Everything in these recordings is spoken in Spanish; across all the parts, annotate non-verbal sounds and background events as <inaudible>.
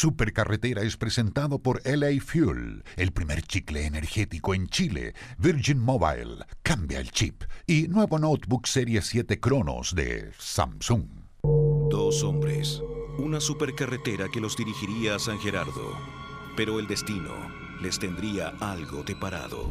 Supercarretera es presentado por LA Fuel, el primer chicle energético en Chile, Virgin Mobile, cambia el chip y nuevo notebook Serie 7 Cronos de Samsung. Dos hombres, una supercarretera que los dirigiría a San Gerardo, pero el destino les tendría algo deparado.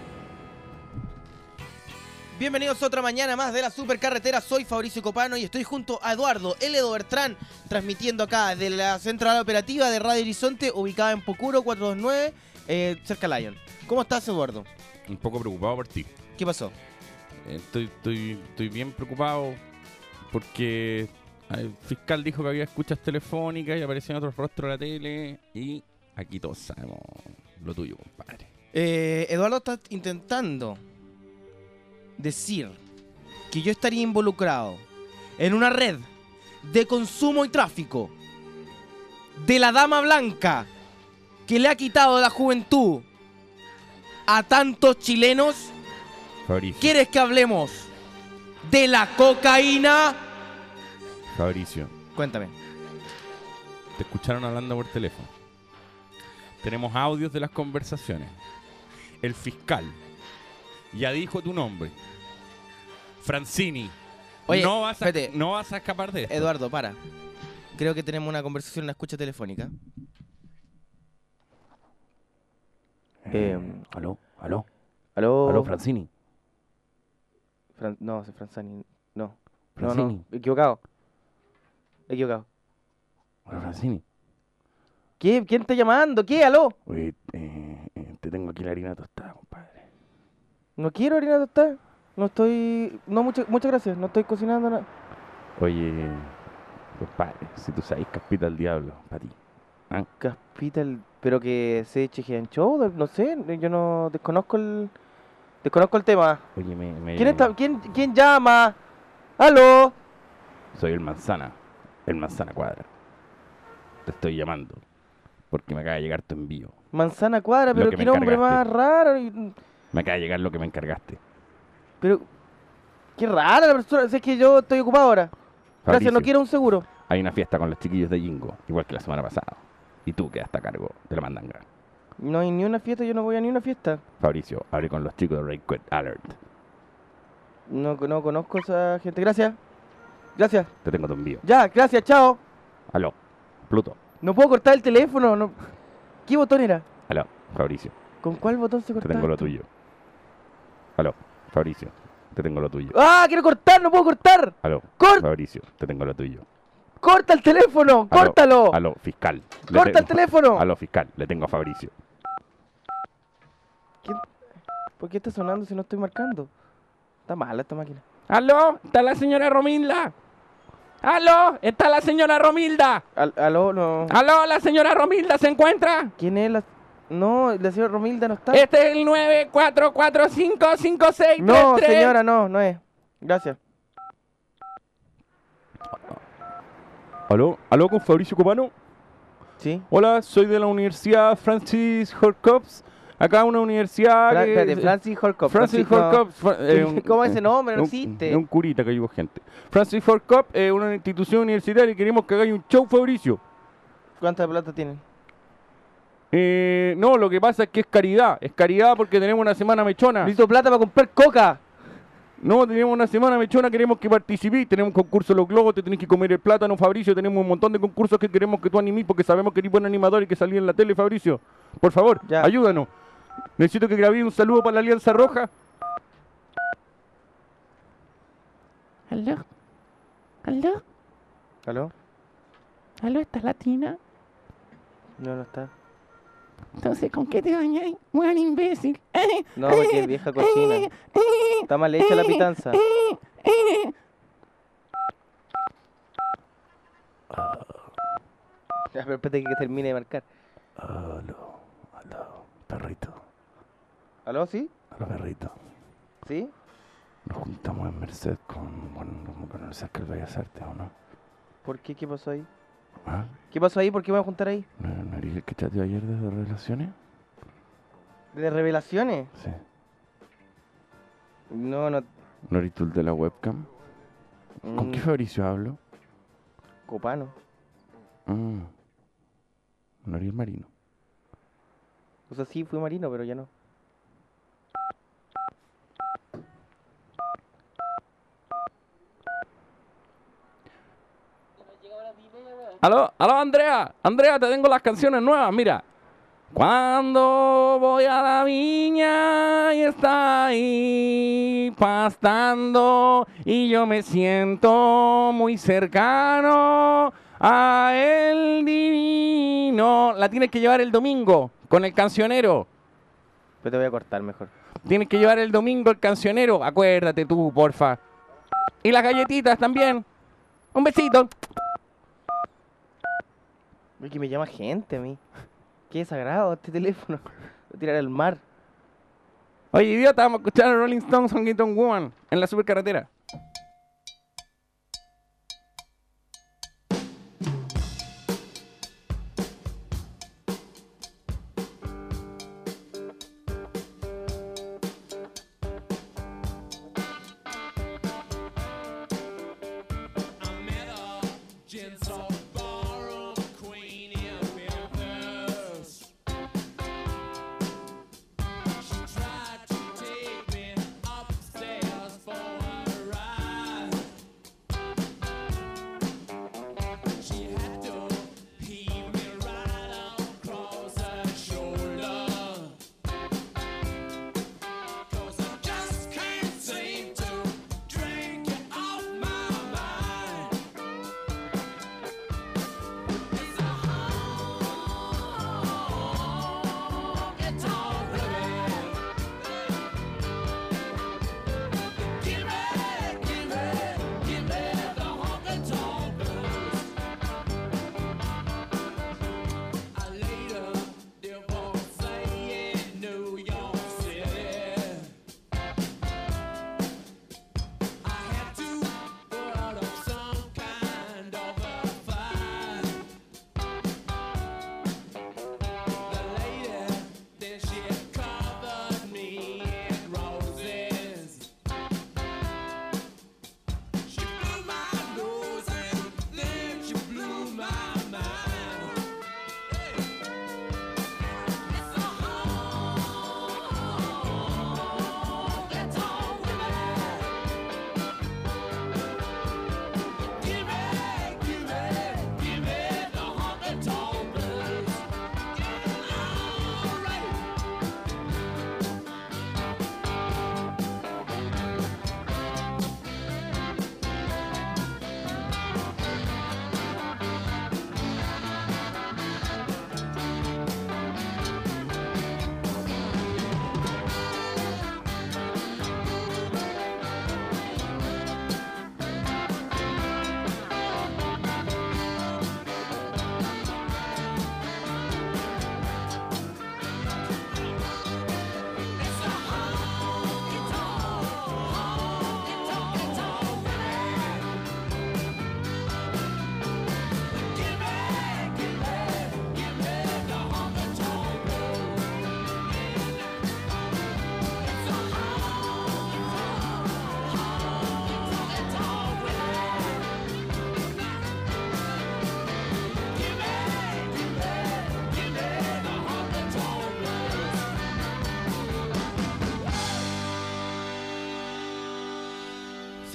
Bienvenidos a otra mañana más de la Supercarretera. Soy Fabricio Copano y estoy junto a Eduardo L. Bertrán, transmitiendo acá de la central operativa de Radio Horizonte, ubicada en Pocuro 429, eh, cerca de Lyon. ¿Cómo estás, Eduardo? Un poco preocupado por ti. ¿Qué pasó? Eh, Estoy, estoy, estoy bien preocupado porque el fiscal dijo que había escuchas telefónicas y aparecían otros rostros en la tele y aquí todos sabemos lo tuyo, compadre. Eh, Eduardo está intentando decir que yo estaría involucrado en una red de consumo y tráfico de la dama blanca que le ha quitado la juventud a tantos chilenos. Fabricio. ¿Quieres que hablemos de la cocaína? Fabricio, Cuéntame. te escucharon hablando por teléfono. Tenemos audios de las conversaciones. El fiscal ya dijo tu nombre. Francini. Oye, no, vas a, espérate. no vas a escapar de esto. Eduardo, para. Creo que tenemos una conversación en la escucha telefónica. Eh, Aló, aló, aló. aló, Francini. Fran- no, es Franzani. No. No, Francini. no. Equivocado. Equivocado. Aló, Francini. ¿Qué? ¿Quién está llamando? ¿Qué? ¿Aló? Oye, eh, eh, te tengo aquí la harina tostada, compadre. No quiero harina tostada. No estoy. No, muchas muchas gracias. No estoy cocinando nada. Oye, compadre, si tú sabes caspita al diablo, para ti. Caspita, el- pero que se eche en show. No sé. Yo no desconozco el. Desconozco el tema. Oye, me, me- ¿Quién, está, quién, ¿Quién llama? ¿Aló? Soy el manzana, el manzana cuadra. Te estoy llamando, porque me acaba de llegar tu envío. Manzana Cuadra, Lo pero que qué nombre más raro. Me acaba de llegar lo que me encargaste. Pero. Qué rara la persona. Es que yo estoy ocupado ahora. Gracias, no quiero un seguro. Hay una fiesta con los chiquillos de Jingo, igual que la semana pasada. Y tú quedaste a cargo de la mandanga. No hay ni una fiesta, yo no voy a ni una fiesta. Fabricio, hablé con los chicos de Quit Alert. No, no conozco a esa gente. Gracias. Gracias. Te tengo tu envío. Ya, gracias, chao. Aló, Pluto. No puedo cortar el teléfono. No. ¿Qué botón era? Aló, Fabricio. ¿Con cuál botón se Te cortaba? tengo lo tuyo. Aló, Fabricio. Te tengo lo tuyo. ¡Ah! ¡Quiero cortar! ¡No puedo cortar! Aló, ¡Corta! Fabricio. Te tengo lo tuyo. ¡Corta el teléfono! Aló, ¡Córtalo! Aló, fiscal. Le ¡Corta el teléfono! Aló, fiscal. Le tengo a Fabricio. ¿Quién- ¿Por qué está sonando si no estoy marcando? Está mala esta máquina. ¡Aló! ¡Está la señora Romilda! ¡Aló! ¡Está la señora Romilda! Al- ¿Aló? No. ¡Aló! ¿La señora Romilda se encuentra? ¿Quién es la...? No, la señora Romilda no está. Este es el 94455633. No, señora, no, no es. Gracias. Aló, aló con Fabricio Copano. ¿Sí? Hola, soy de la Universidad Francis Horcops. Acá una universidad. Fra- que- espérate, Francis Horcop. Francis no. Horcops. Fra- <laughs> eh, un- ¿Cómo es ese nombre? No un- existe. Es un curita que ayuda gente. Francis Ford Cup es una institución universitaria y queremos que hagáis un show, Fabricio. ¿Cuánta plata tienen? Eh, no, lo que pasa es que es caridad. Es caridad porque tenemos una semana mechona. Necesito plata para comprar coca. No, tenemos una semana mechona, queremos que participes. Tenemos un concurso de los globos, te tenés que comer el plátano, Fabricio. Tenemos un montón de concursos que queremos que tú animes porque sabemos que eres buen animador y que salí en la tele, Fabricio. Por favor, Ya. ayúdanos. Necesito que grabéis un saludo para la Alianza Roja. ¿Aló? ¿Aló? ¿Aló? ¿Aló? ¿Estás latina? No, no está. Entonces, ¿con qué te bañáis? Buen imbécil. No, porque es vieja cochina. Está mal hecha la pitanza. Ya, pero espérate que termine de marcar. Aló, aló, perrito, ¿Aló, sí? aló, perrito. ¿Sí? Nos juntamos en Merced con, bueno, como con el Cercle Bellas Artes, ¿o no? ¿Por qué? ¿Qué pasó ahí? ¿Ah? ¿Qué pasó ahí? ¿Por qué me voy a juntar ahí? ¿No, no el que chateó ayer desde Relaciones? ¿De revelaciones? Sí. No, no. ¿No eres tú el de la webcam? ¿Con mm, qué Fabricio hablo? Copano. Mm. No eres el marino. O sea, sí, fui marino, pero ya no. Aló, aló Andrea, Andrea, te tengo las canciones nuevas, mira. Cuando voy a la viña y está ahí pastando y yo me siento muy cercano a el divino. La tienes que llevar el domingo con el cancionero. Te voy a cortar mejor. Tienes que llevar el domingo el cancionero. Acuérdate tú, porfa. Y las galletitas también. Un besito. Que me llama gente a mí. Qué desagrado este teléfono. Voy a tirar al mar. Oye, idiota, vamos a escuchar Rolling Stones Gitton Woman en la supercarretera.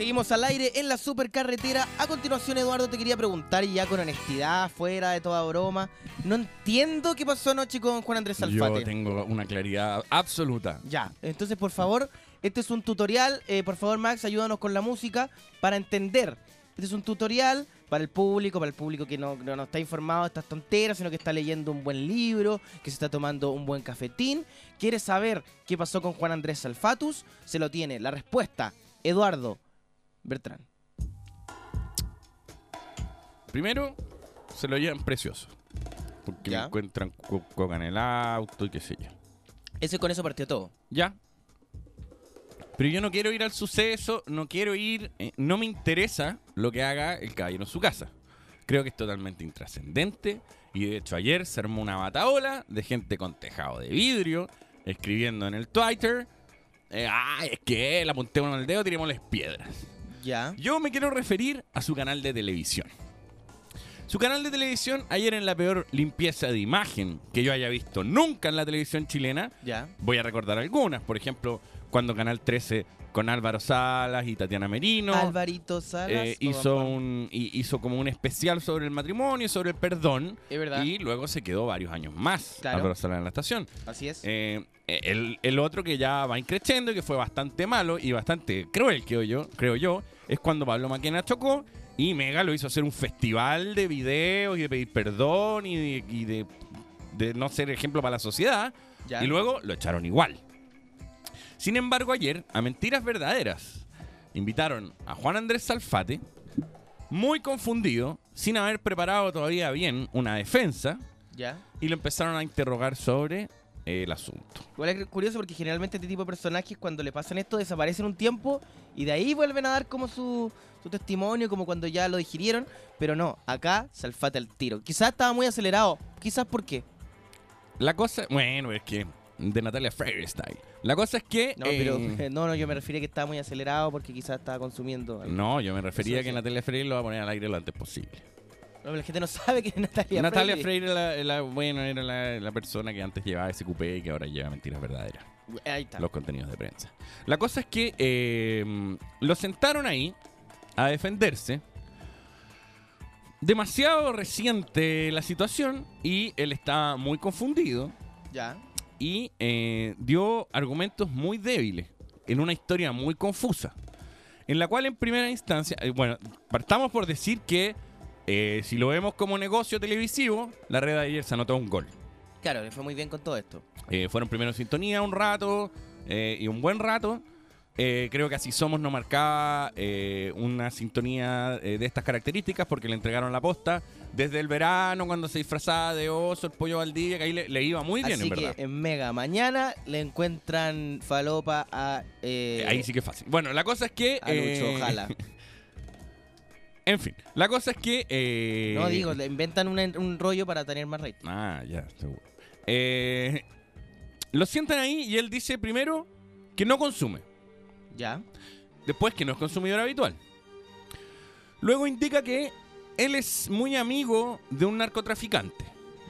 Seguimos al aire en la supercarretera. A continuación, Eduardo, te quería preguntar, y ya con honestidad, fuera de toda broma. No entiendo qué pasó anoche con Juan Andrés Alfate. Yo tengo una claridad absoluta. Ya, entonces por favor, este es un tutorial. eh, por favor, Max, ayúdanos con la música para entender. Este es un tutorial para el público, para el público que no, no, no está informado de estas tonteras, sino que está leyendo un buen libro, que se está tomando un buen cafetín. Quiere saber qué pasó con Juan Andrés Salfatus. Se lo tiene. La respuesta, Eduardo Bertrán. Primero, se lo llevan precioso. Porque Ya. me encuentran co- coca en el auto y qué sé yo. Ese con eso partió todo. Ya. Pero yo no quiero ir al suceso, no quiero ir, eh, no me interesa lo que haga el caballero en su casa. Creo que es totalmente intrascendente. Y de hecho ayer se armó una bataola de gente con tejado de vidrio, escribiendo en el Twitter, eh, ay, es que le apuntémonos el dedo, tirémosles piedras. Ya. Yo me quiero referir a su canal de televisión. Su canal de televisión, ayer en la peor limpieza de imagen que yo haya visto nunca en la televisión chilena, Ya. voy a recordar algunas. Por ejemplo, cuando Canal 13 con Álvaro Salas y Tatiana Merino Alvarito Salas. eh, no, hizo, un, hi- hizo como un especial sobre el matrimonio, sobre el perdón. Es verdad. Y luego se quedó varios años más Claro. Álvaro Salas en la estación. Así es. Eh, el, el otro que ya va increciendo y que fue bastante malo y bastante cruel, creo yo, creo yo, es cuando Pablo Maquena chocó y Mega lo hizo hacer un festival de videos y de pedir perdón y de, y de- de no ser ejemplo para la sociedad. ya. Y luego lo echaron igual. Sin embargo, ayer, a Mentiras Verdaderas, invitaron a Juan Andrés Salfate, muy confundido, sin haber preparado todavía bien una defensa, Ya. y lo empezaron a interrogar sobre el asunto. Igual es curioso porque generalmente este tipo de personajes cuando le pasan esto desaparecen un tiempo y de ahí vuelven a dar como su, su testimonio, como cuando ya lo digirieron. Pero no, acá Salfate al tiro. Quizás estaba muy acelerado. Quizás por qué. La cosa, bueno, es que de Natalia Freire style. La cosa es que... No, pero eh, <laughs> no, no, yo me refiero a que estaba muy acelerado porque quizás estaba consumiendo. algo. no, yo me refería Eso a que sí. Natalia Freire lo va a poner al aire lo antes posible. La gente no sabe que es <laughs> Natalia, Natalia Freire. Freire, la, la- bueno, era la, la persona que antes llevaba ese cupé y que ahora lleva Mentiras Verdaderas. Ahí está. los contenidos de prensa. La cosa es que eh, lo sentaron ahí a defenderse. Demasiado reciente la situación y él estaba muy confundido Ya. y eh, dio argumentos muy débiles en una historia muy confusa. En la cual en primera instancia, eh, bueno, partamos por decir que eh, si lo vemos como negocio televisivo, la red de ayer se anotó un gol. Claro, le fue muy bien con todo esto. Eh, fueron primero en sintonía un rato eh, y un buen rato. Eh, creo que así somos no marcaba una sintonía de estas características porque le entregaron la posta desde el verano cuando se disfrazaba de oso el pollo Valdivia que ahí le, le iba muy bien Así en que verdad. en Mega mañana le encuentran falopa a. ahí sí que es fácil. Bueno, la cosa es que... A Lucho, ojalá. <laughs> En fin, la cosa es que... eh, No, digo, le inventan un, un rollo para tener más rating. Ah, ya, seguro. Eh, lo sientan ahí y él dice primero que no consume. Ya. Después que no es consumidor habitual. Luego indica que él es muy amigo de un narcotraficante.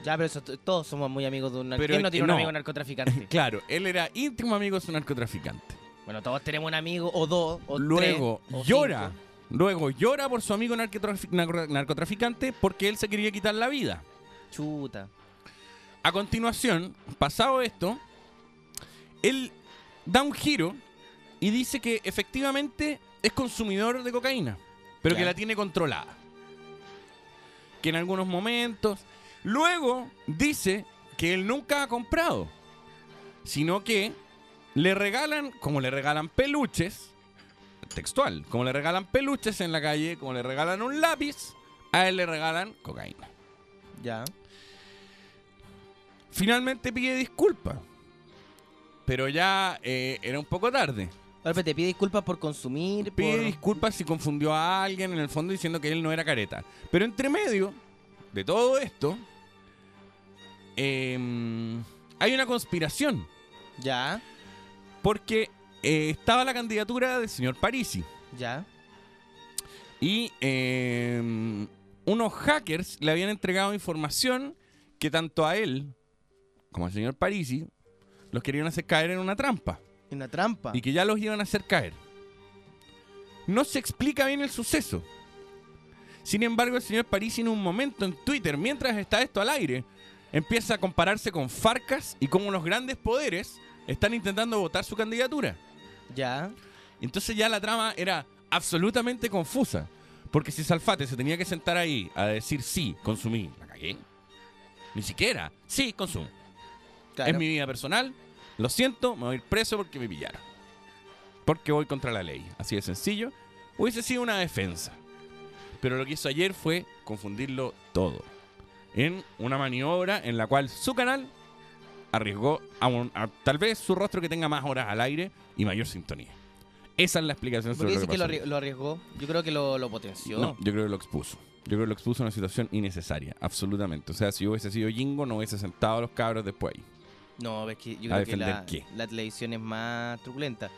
Ya, pero eso, todos somos muy amigos de un Pero narcotraficante. ¿Quién no tiene un amigo narcotraficante? <laughs> Claro, él era íntimo amigo de su narcotraficante. bueno, todos tenemos un amigo, o dos, o Luego tres, o llora. cinco. Luego llora por su amigo narcotrafi- narco- narcotraficante porque él se quería quitar la vida. Chuta. A continuación, pasado esto, él da un giro y dice que efectivamente es consumidor de cocaína, pero que la tiene controlada. Que en algunos momentos. Luego dice que él nunca ha comprado, sino que le regalan, como le regalan peluches, textual, como le regalan peluches en la calle, como le regalan un lápiz, a él le regalan cocaína. Ya. Finalmente pide disculpas. Pero ya eh, era un poco tarde. Ahora, te pide disculpas por consumir, Pide por... disculpas si confundió a alguien en el fondo diciendo que él no era careta. Pero entre medio de todo esto, em, hay una conspiración. Ya, Porque eh, estaba la candidatura del señor Parisi. ya. Y em, unos hackers le habían entregado información que tanto a él como al señor Parisi los querían hacer caer en una trampa. Una trampa. y que ya los iban a hacer caer. No se explica bien el suceso. Sin embargo, el señor Parisi en un momento en Twitter, mientras está esto al aire, empieza a compararse con Farcas y cómo los grandes poderes están intentando votar su candidatura. Ya. Entonces ya la trama era absolutamente confusa. Porque si Salfate se tenía que sentar ahí a decir sí, consumí, la cagué. Ni siquiera, sí, consumo. Claro. Es mi vida personal. Lo siento, me voy a ir preso porque me pillaron. Porque voy contra la ley. Así de sencillo. Hubiese sido una defensa. Pero lo que hizo ayer fue confundirlo todo. En una maniobra en la cual su canal arriesgó a, un- a tal vez su rostro que tenga más horas al aire y mayor sintonía. Esa es la explicación ¿Por qué sobre lo que que lo, pasó. arri- lo arriesgó? Yo creo que lo, lo potenció. No, yo creo que lo expuso. Yo creo que lo expuso a una situación innecesaria, absolutamente. O sea, si hubiese sido Jingo, no hubiese sentado a los cabros después ahí. No, es que yo ¿A creo que la, la televisión es más truculenta.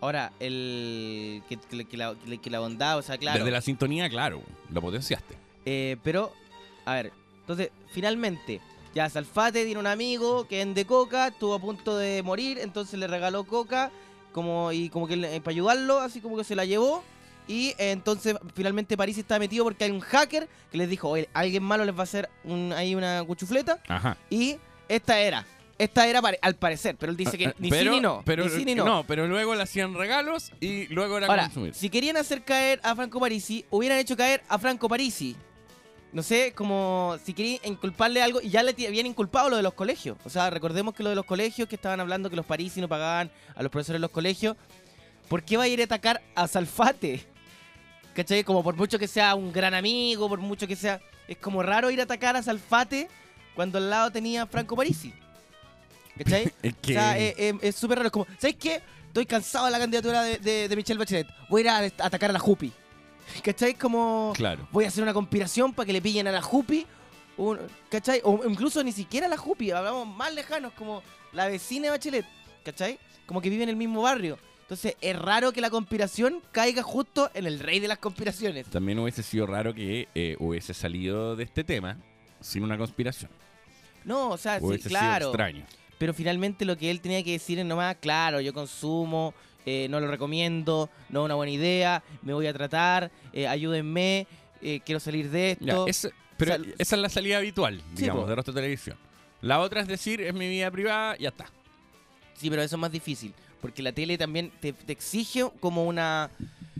Ahora, el que, que- que la, que la bondad, o sea, claro. Desde la sintonía, claro, lo potenciaste. Eh, pero, a ver, entonces, finalmente, ya Salfate tiene un amigo que vende coca, estuvo a punto de morir, entonces le regaló coca como y como que le- para ayudarlo, así como que se la llevó. Y eh, entonces finalmente París está metido porque hay un hacker que les dijo, oye, alguien malo les va a hacer un, ahí una cuchufleta. Ajá. Y esta era. Esta era al parecer, pero él dice que ni Ah, pero, sí ni no. Pero, ni sí ni no. pero luego le hacían regalos y luego era Ahora, consumir. si querían hacer caer a Franco Parisi, hubieran hecho caer a Franco Parisi. No sé, como si querían inculparle algo y ya le habían inculpado lo de los colegios. O sea, recordemos que lo de los colegios, que estaban hablando que los Parisi no pagaban a los profesores de los colegios. ¿Por qué va a ir a atacar a Salfate? ¿Cachai? Como por mucho que sea un gran amigo, por mucho que sea... Es como raro ir a atacar a Salfate cuando al lado tenía a Franco Parisi. ¿Cachai? <laughs> Que... O sea, eh, eh, es súper raro. Es como, ¿sabes qué? Estoy cansado de la candidatura de, de- de Michelle Bachelet. Voy a ir a, a atacar a la Jupi. ¿Cachai? Como, Claro. voy a hacer una conspiración para que le pillen a la Jupi. un- ¿Cachai? O incluso ni siquiera la Jupi. Hablamos más lejanos, como la vecina de Bachelet. ¿Cachai? Como que vive en el mismo barrio. Entonces, es raro que la conspiración caiga justo en el rey de las conspiraciones. También hubiese sido raro que eh, hubiese salido de este tema sin una conspiración. No, o sea, sí, Hubiese claro. sido extraño. Pero finalmente lo que él tenía que decir es nomás, claro, yo consumo, eh, no lo recomiendo, no es una buena idea, me voy a tratar, eh, ayúdenme, eh, quiero salir de Ya, esto. ese- pero o sea, esa es la salida habitual, Sí, digamos, po. de Rostro Televisión. La otra es decir, es mi vida privada, ya está. Sí, pero eso es más difícil, porque la tele también te, te exige como una...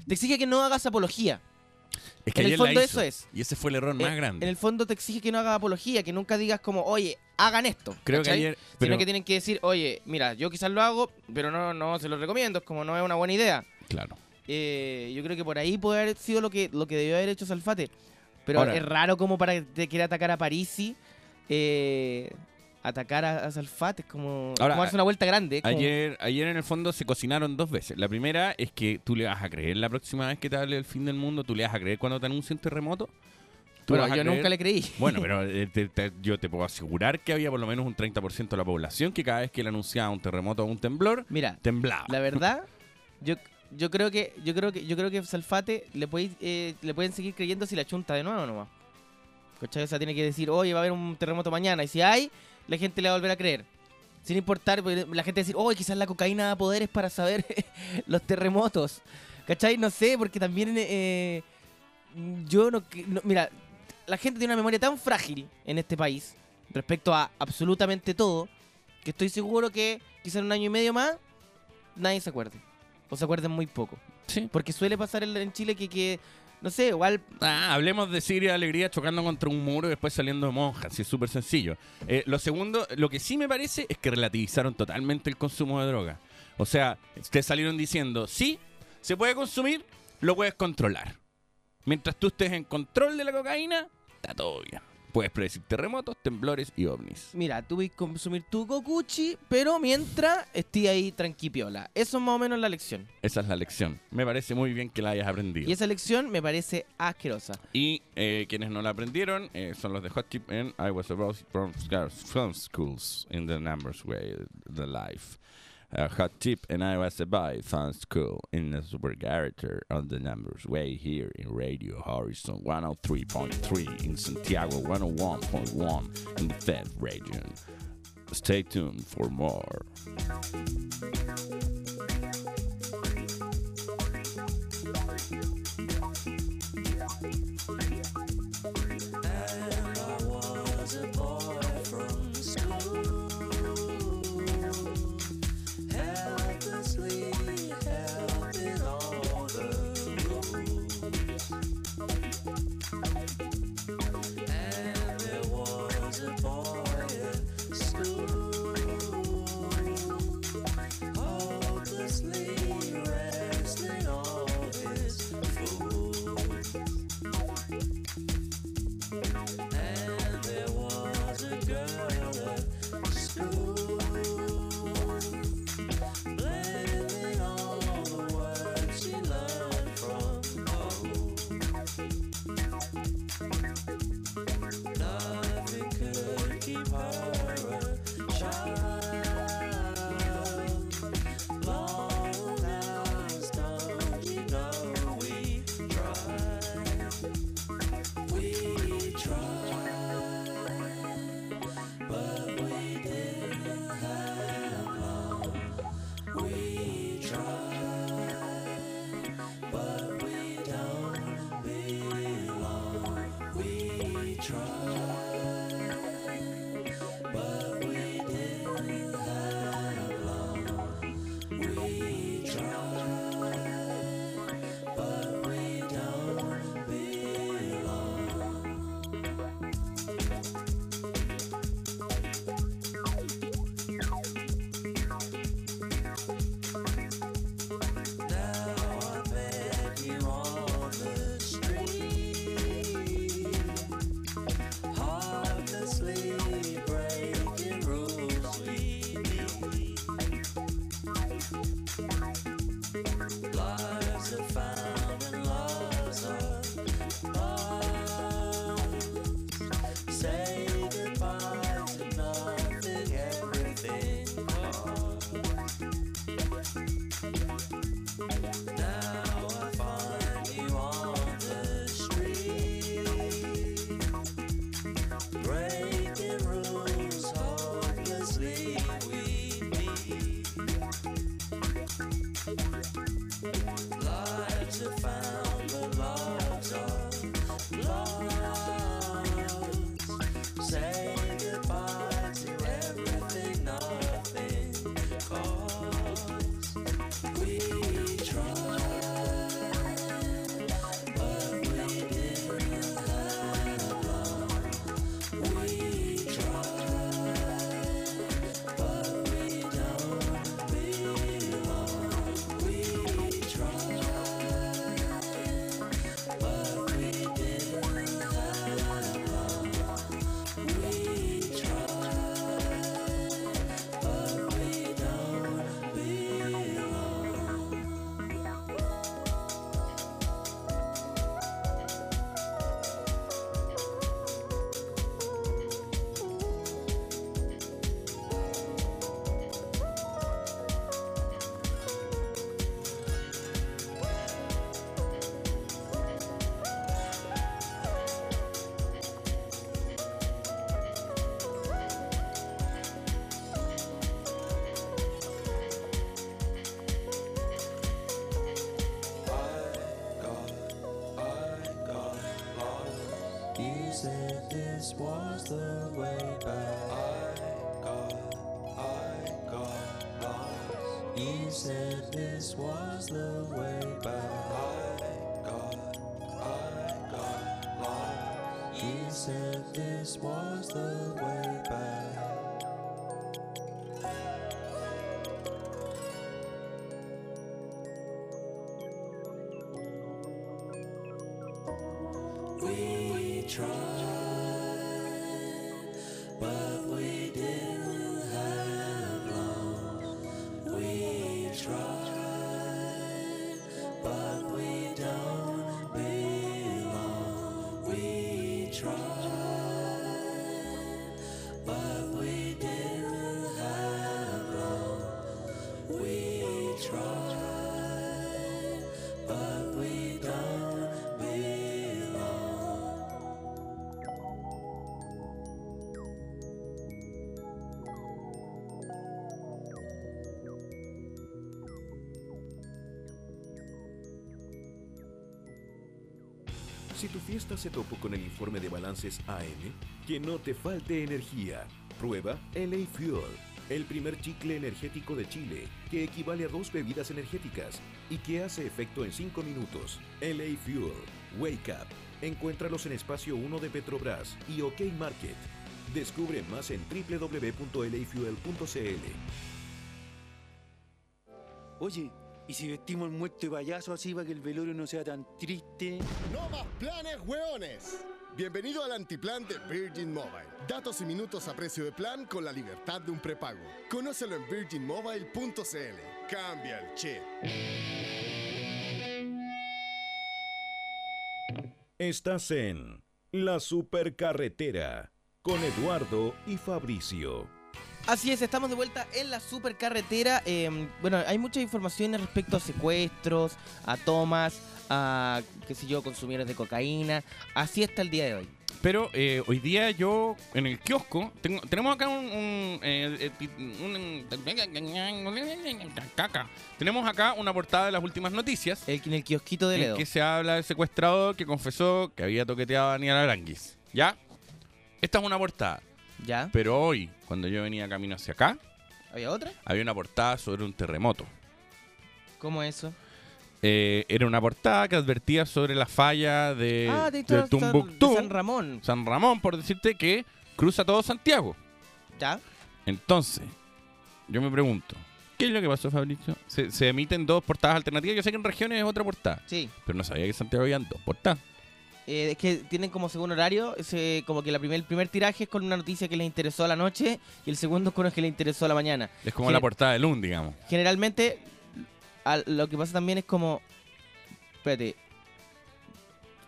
Te exige que no hagas apología. Es que En el fondo eso es. Y ese fue el error más Eh, grande. En el fondo te exige que no hagas apología, que nunca digas como, oye, hagan esto. Creo que ayer... Sino que tienen que decir, oye, mira, yo quizás lo hago, pero no, no se lo recomiendo, es como no es una buena idea. Claro. Eh, yo creo que por ahí puede haber sido lo que, lo que debió haber hecho Salfate. Pero Ahora- es raro como para que te quiera atacar a Parisi. eh, atacar a, a Salfate es como, Ahora, como darse una vuelta grande. como- Ayer, ayer en el fondo se cocinaron dos veces. La primera es que tú le vas a creer la próxima vez que te hable del fin del mundo, tú le vas a creer cuando te anuncie un terremoto. ¿Tú bueno, yo creer- nunca le creí. Bueno, pero <laughs> eh, te- te- yo te puedo asegurar que había por lo menos un 30% de la población que cada vez que le anunciaba un terremoto o un temblor, Mira, temblaba. la verdad, <laughs> yo, yo creo que yo creo que yo creo que Salfate le puede, eh, le pueden seguir creyendo si la chunta de nuevo nomás. ¿Cachai? O sea, tiene que decir, oye, va a haber un terremoto mañana. Y si hay, la gente le va a volver a creer. Sin importar, porque la gente va a decir, oye, quizás la cocaína da poderes para saber <laughs> los terremotos. ¿Cachai? No sé, porque también eh, yo no, Mira, la gente tiene una memoria tan frágil en este país respecto a absolutamente todo que estoy seguro que quizás en un año y medio más nadie se acuerde. O se acuerden muy poco. Sí. Porque suele pasar en, en Chile que, que, no sé, igual Ah, hablemos de Siria y Alegría chocando contra un muro y después saliendo de monjas. Sí, es súper sencillo. Eh, lo segundo, lo que sí me parece es que relativizaron totalmente el consumo de droga. O sea, te salieron diciendo, sí, se puede consumir, lo puedes controlar. Mientras tú estés en control de la cocaína, está todo bien. Puedes predecir terremotos, temblores y ovnis. Mira, tú vas a consumir tu cocuchi, pero mientras estés ahí tranquipiola. Eso es más o menos la lección. Esa es la lección. Me parece muy bien que la hayas aprendido. Y esa lección me parece asquerosa. Y eh, quienes no la aprendieron eh, son los de Hot Chip and I was about from from schools in the numbers way, the life. Uh, Hot tip, and I was about from school in the super character on the numbers way here in Radio Horizon 103.3 in Santiago 101.1 in the Fed region. Stay tuned for more. Said this was the way back. I got, I got lost. You said this was the way back. I got, I got lost. You said this was the way Si tu fiesta se topó con el informe de balances AM, que no te falte energía. Prueba LA Fuel, el primer chicle energético de Chile, que equivale a dos bebidas energéticas y que hace efecto en 5 minutos. LA Fuel, Wake Up. Encuéntralos en Espacio 1 de Petrobras y OK Market. Descubre más en www.lafuel.cl. Oye, ¿y si vestimos el muerto de payaso así para que el velorio no sea tan triste? No más planes, hueones. Bienvenido al antiplan de Virgin Mobile. Datos y minutos a precio de plan con la libertad de un prepago. Conócelo en virginmobile.cl. Cambia el chip. Estás en La Supercarretera con Eduardo y Fabricio. Así es, estamos de vuelta en la supercarretera. Eh, bueno, hay muchas informaciones respecto a secuestros, a tomas, a, qué sé yo, consumidores de cocaína. Así está el día de hoy. Pero eh, hoy día yo en el kiosco tengo- tenemos acá un, un, eh, eh, pi- un- caca. Tenemos acá una portada de las últimas noticias El, en el kiosquito de en Ledo. que se habla del secuestrador que confesó que había toqueteado a Daniel Aranguis. ¿Ya? Esta es una portada. ¿Ya? Pero hoy, cuando yo venía camino hacia acá, ¿Había otra? había una portada sobre un terremoto. ¿Cómo eso? Eh, era una portada que advertía sobre la falla de, ah, de de, San- Tumbuctú, de San Ramón. San Ramón, por decirte que cruza todo Santiago. ¿Ya? Entonces, yo me pregunto, ¿qué es lo que pasó, Fabricio? Se, se emiten dos portadas alternativas. Yo sé que en regiones es otra portada, Sí. pero no sabía que en Santiago habían dos portadas. Eh, es que tienen como segundo horario, como que la primer, el primer tiraje es con una noticia que les interesó a la noche y el segundo con el que les interesó a la mañana. Es como Gener- la portada de Lund, digamos. Generalmente, al- lo que pasa también es como... Espérate.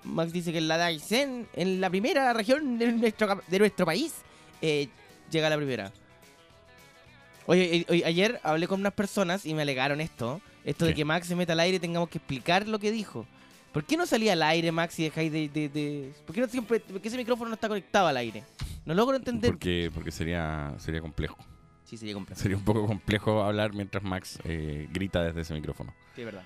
Max dice que en la Daisen, en la primera región de nuestro, cap- de nuestro país, eh, llega la primera. Oye, eh, oye, ayer hablé con unas personas y me alegaron esto. Esto de que Max se meta al aire y tengamos que explicar lo que dijo. ¿Por qué no salía al aire, Max, y dejáis de, de, de- ¿Por qué no siempre... ¿Por qué ese micrófono no está conectado al aire? No logro entender. Porque, porque sería, sería complejo. Sí, sería complejo. Sería un poco complejo hablar mientras Max eh, grita desde ese micrófono. Sí, es verdad.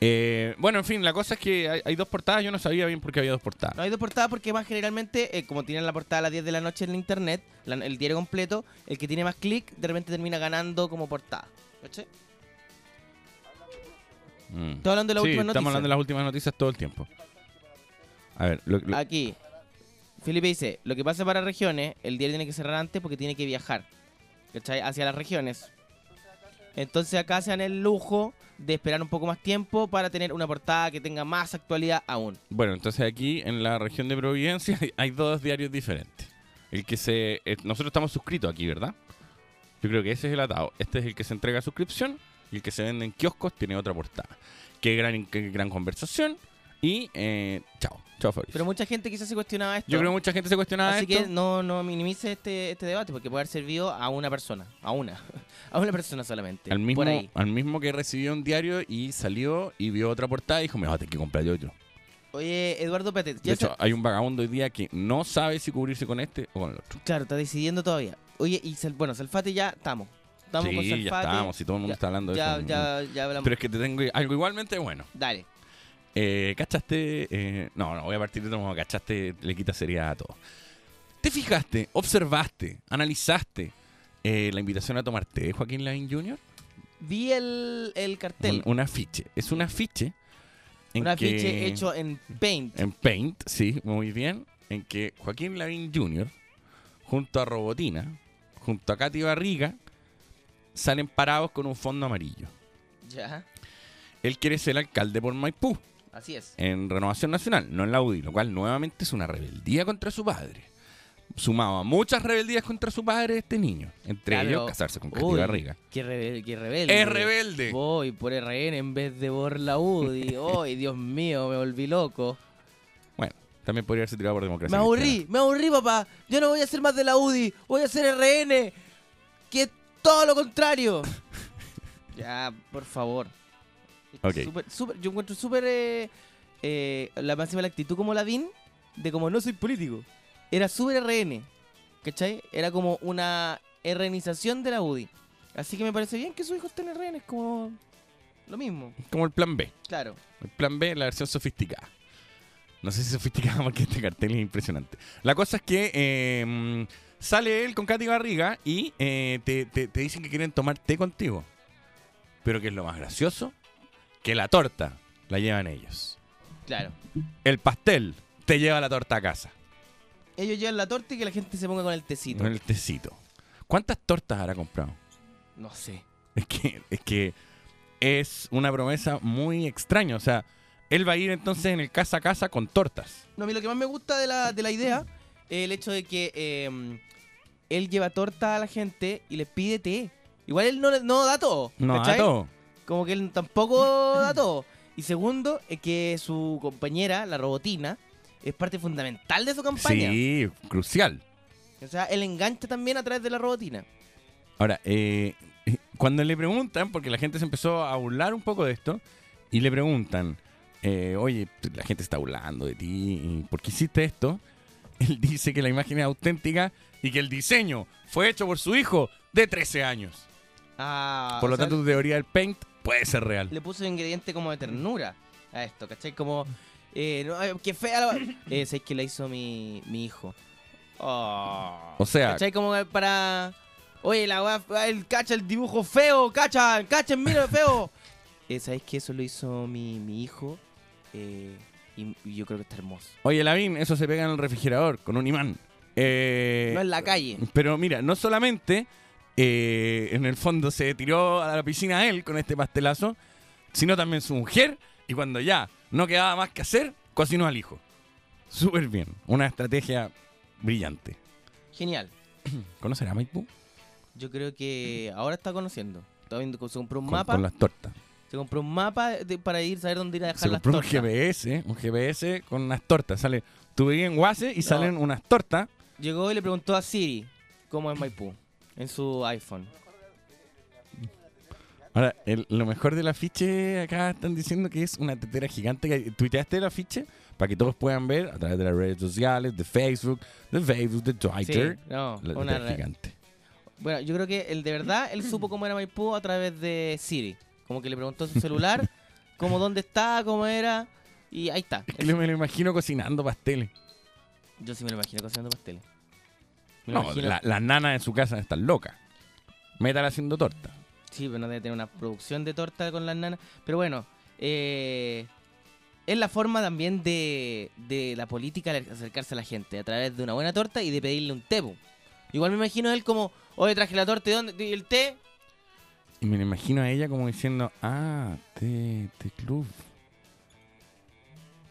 Eh, bueno, en fin, la cosa es que hay, hay dos portadas. Yo no sabía bien por qué había dos portadas. No hay dos portadas porque más generalmente, eh, como tienen la portada a las 10 de la noche en internet, la- el diario completo, el que tiene más clic de repente termina ganando como portada. Mm. Estoy hablando de la sí, última estamos noticia. hablando de las últimas noticias todo el tiempo. A ver, lo- lo- Aquí, Felipe dice, lo que pasa para regiones, el diario tiene que cerrar antes porque tiene que viajar, ¿cachai? Hacia las regiones. Entonces acá se dan el lujo de esperar un poco más tiempo para tener una portada que tenga más actualidad aún. Bueno, entonces aquí en la región de Providencia hay- <laughs> hay dos diarios diferentes. El que se. eh, nosotros estamos suscritos aquí, ¿verdad? Yo creo que ese es el atado. Este es el que se entrega a suscripción y el que se vende en kioscos tiene otra portada. Qué gran, qué gran conversación. Y eh, chao. Chao, Fabricio. Pero mucha gente quizás se cuestionaba esto. Yo creo que mucha gente se cuestionaba Así esto. que no, no minimice este, este debate porque puede haber servido a una persona, a una, <laughs> a una persona solamente. al mismo, Por ahí. al mismo que recibió un diario y salió y vio otra portada y dijo, me voy a tener que comprar yo otro. Oye, Eduardo Pérez, De hecho, hay un vagabundo hoy día que no sabe si cubrirse con este o con el otro. claro, está decidiendo todavía. Oye, y bueno, Salfate ya estamos. Estamos con sí, Salfate. ya estamos, si todo el mundo Ya- está hablando de ya, eso. ya, ya hablamos. Pero es que te tengo algo igualmente bueno. Dale. Eh, ¿Cachaste? eh, no, no, voy a partir de modo. ¿Cachaste? Le quita seriedad a todo. ¿Te fijaste, observaste, analizaste eh, la invitación a tomar té de Joaquín Lavín Jr.? Vi el, el cartel. Un, un afiche. Es un afiche. En Un afiche que- hecho en Paint. En Paint, sí, muy bien. En que Joaquín Lavín Jr., junto a Robotina, junto a Katy Barriga, salen parados con un fondo amarillo. Ya, Él quiere ser alcalde por Maipú. así es. en Renovación Nacional, no en la UDI, lo cual nuevamente es una rebeldía contra su padre. Sumado a muchas rebeldías contra su padre este niño, entre Claro. ellos casarse con Uy, Barriga. Qué, rebe- qué rebelde. ¡Es rebelde! Voy por RN en vez de por la UDI. ¡Ay, <laughs> Dios mío! Me volví loco. Bueno, también podría haberse tirado por democracia. Me aburrí, cristiana. me aburrí, papá. Yo no voy a ser más de la UDI. Voy a ser RN. Es todo lo contrario. <laughs> ya, por favor. Ok. Súper- súper- yo encuentro súper eh, eh, la máxima la actitud como Lavín de como no soy político. Era súper RN. ¿Cachai? Era como una RNización de la UDI. Así que me parece bien que su hijo esté en RN. Es como lo mismo. Como el plan B. Claro. El plan B, la versión sofisticada. No sé si sofisticada <laughs> porque este cartel es impresionante. La cosa es que eh, mm, sale él con Katy Barriga y eh, te, te- te dicen que quieren tomar té contigo. Pero que es lo más gracioso, que la torta la llevan ellos. Claro. El pastel te lleva la torta a casa. Ellos llevan la torta y que la gente se ponga con el tecito. Con el tecito. ¿Cuántas tortas habrá comprado? No sé. Es que, es que es una promesa muy extraña. O sea, él va a ir entonces en el casa a casa con tortas. No, a mí lo que más me gusta de la, de la idea el hecho de que eh, él lleva torta a la gente y les pide té. Igual él no, le- no da todo. No, ¿cachai? todo. Como que él tampoco da todo. Y segundo, es que su compañera, la robotina, es parte fundamental de su campaña. Sí, crucial. O sea, él engancha también a través de la robotina. Ahora, eh, <laughs> cuando le preguntan, porque la gente se empezó a burlar un poco de esto, y le preguntan, eh, oye, la gente está burlando de ti, ¿y ¿por qué hiciste esto? Él dice que la imagen es auténtica y que el diseño fue hecho por su hijo de 13 años. Ah, por lo sea, tanto, tu teoría del paint puede ser real. le puso un ingrediente como de ternura a esto, ¿cachai? Como, eh, no, ay, qué fea la... Eh, ¿sabes que la hizo mi, mi hijo? Oh. O sea, ¿Cachai? Como para... Oye, la el cacha el dibujo feo, cacha, cacha, mira, feo. <laughs> Eh, ¿Sabes que eso lo hizo mi, mi hijo? Eh, y, y yo creo que está hermoso. oye, Lavín, eso se pega en el refrigerador con un imán. Eh, No en la calle. Pero mira, no solamente eh, en el fondo se tiró a la piscina él con este pastelazo, sino también su mujer. Y cuando ya no quedaba más que hacer, cocinó al hijo. Súper bien. Una estrategia brillante. Genial. <clears throat> ¿Conocerá Maipú? Yo creo que ahora está conociendo. Está viendo, se compró un Con, mapa. con las tortas. Se compró un mapa de- para ir, saber dónde ir a dejar Se las compró un. GPS, un GPS con unas tortas. Sale, tú en Guase y No. salen unas tortas. Llegó y le preguntó a Siri cómo es Maipú en su iPhone. Ahora, el- lo mejor del afiche, acá están diciendo que es una tetera gigante. que ¿Tuiteaste el afiche? Para que todos puedan ver a través de las redes sociales, de Facebook, de Facebook, de Twitter. No, la una tetera re- gigante. Bueno, yo creo que el de verdad, él supo cómo era Maipú a través de Siri. Como que le preguntó su celular, <laughs> cómo dónde está, cómo era, y ahí está. Es que me lo imagino cocinando pasteles. Yo sí me lo imagino cocinando pasteles. Me No, imagino- la- las nanas en su casa están locas. Métala haciendo torta. Sí, pero no debe tener una producción de torta con las nanas. Pero bueno, eh, es la forma también de, de la política de acercarse a la gente, a través de una buena torta y de pedirle un té. Igual me imagino él como, oye, traje la torta, ¿y dónde? ¿Y el té? Y me lo imagino a ella como diciendo, ah, té, té club.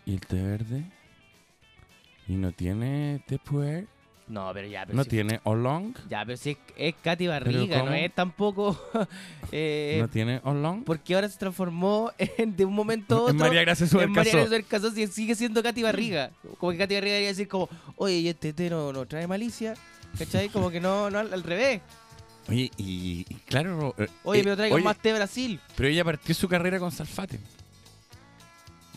¿Y el té verde? ¿Y no tiene té puer? No, pero ya, pero ¿No si- tiene oolong? Ya, pero si es, es Katy Barriga, no es tampoco... <laughs> eh, ¿No tiene oolong? porque ahora se transformó en, de un momento a <laughs> otro En María Gracia Suárez en María Casó. Gracia Suárez Casó, sí, sigue siendo Katy Barriga. Como que Katy Barriga debería decir como, oye, ¿y este té no, no trae malicia? ¿Cachai? Como que no, no al, al revés. Oye, y, y claro... eh, Oye, eh, pero traigan oye, más té Brasil. Pero ella partió su carrera con Salfate.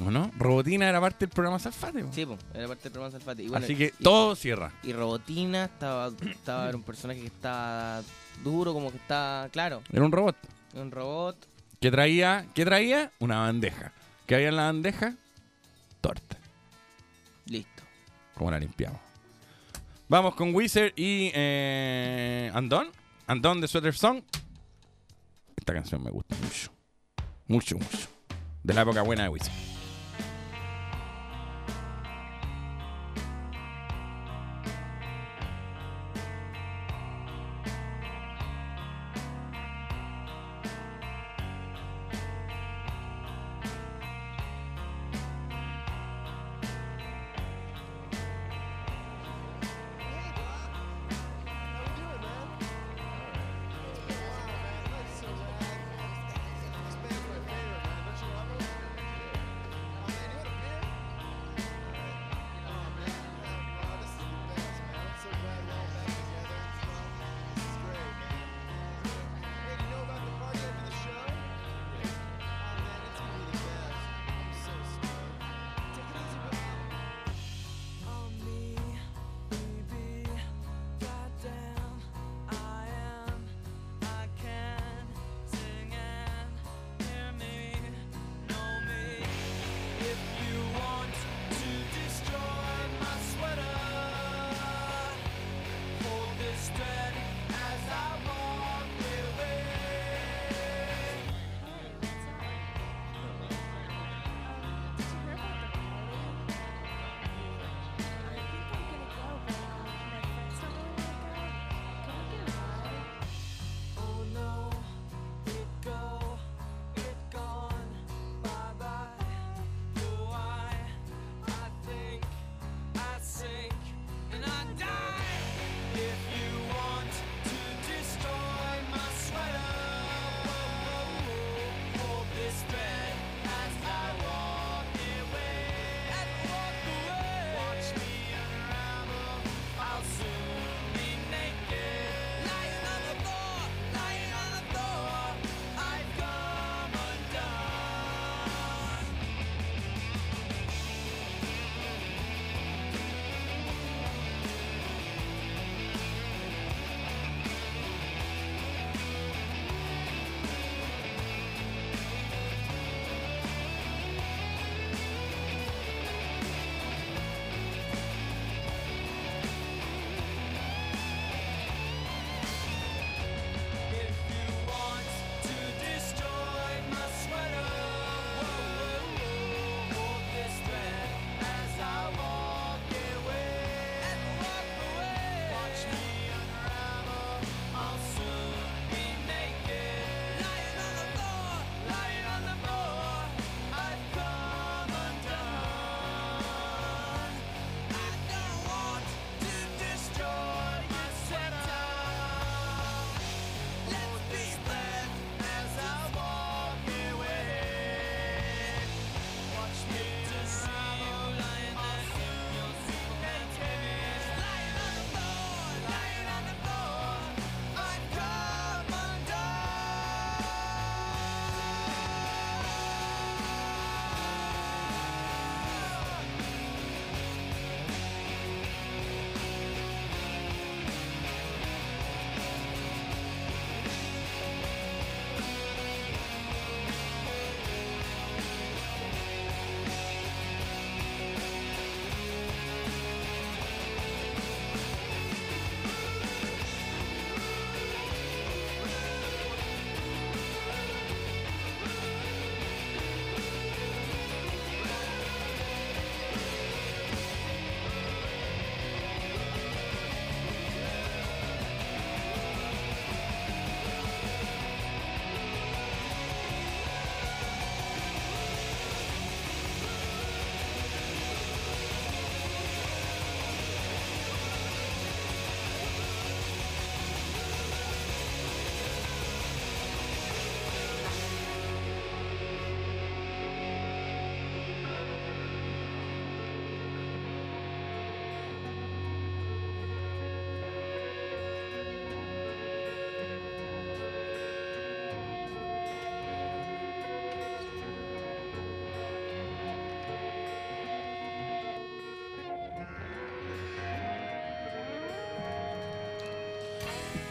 ¿O no? Robotina era parte del programa Salfate. po. Sí, pues, era parte del programa Salfate. Y bueno, Así que y- todo cierra. Y Robotina estaba, estaba era un personaje que está duro, como que está, claro, Era un robot. un robot. Que traía, ¿qué traía? Una bandeja. ¿Qué había en la bandeja? Torta. Listo. ¿Cómo la limpiamos? Vamos con Wizard y eh, Andón. Andón de Sweater Song. Esta canción me gusta mucho. Mucho, mucho. De la época buena de Wizard.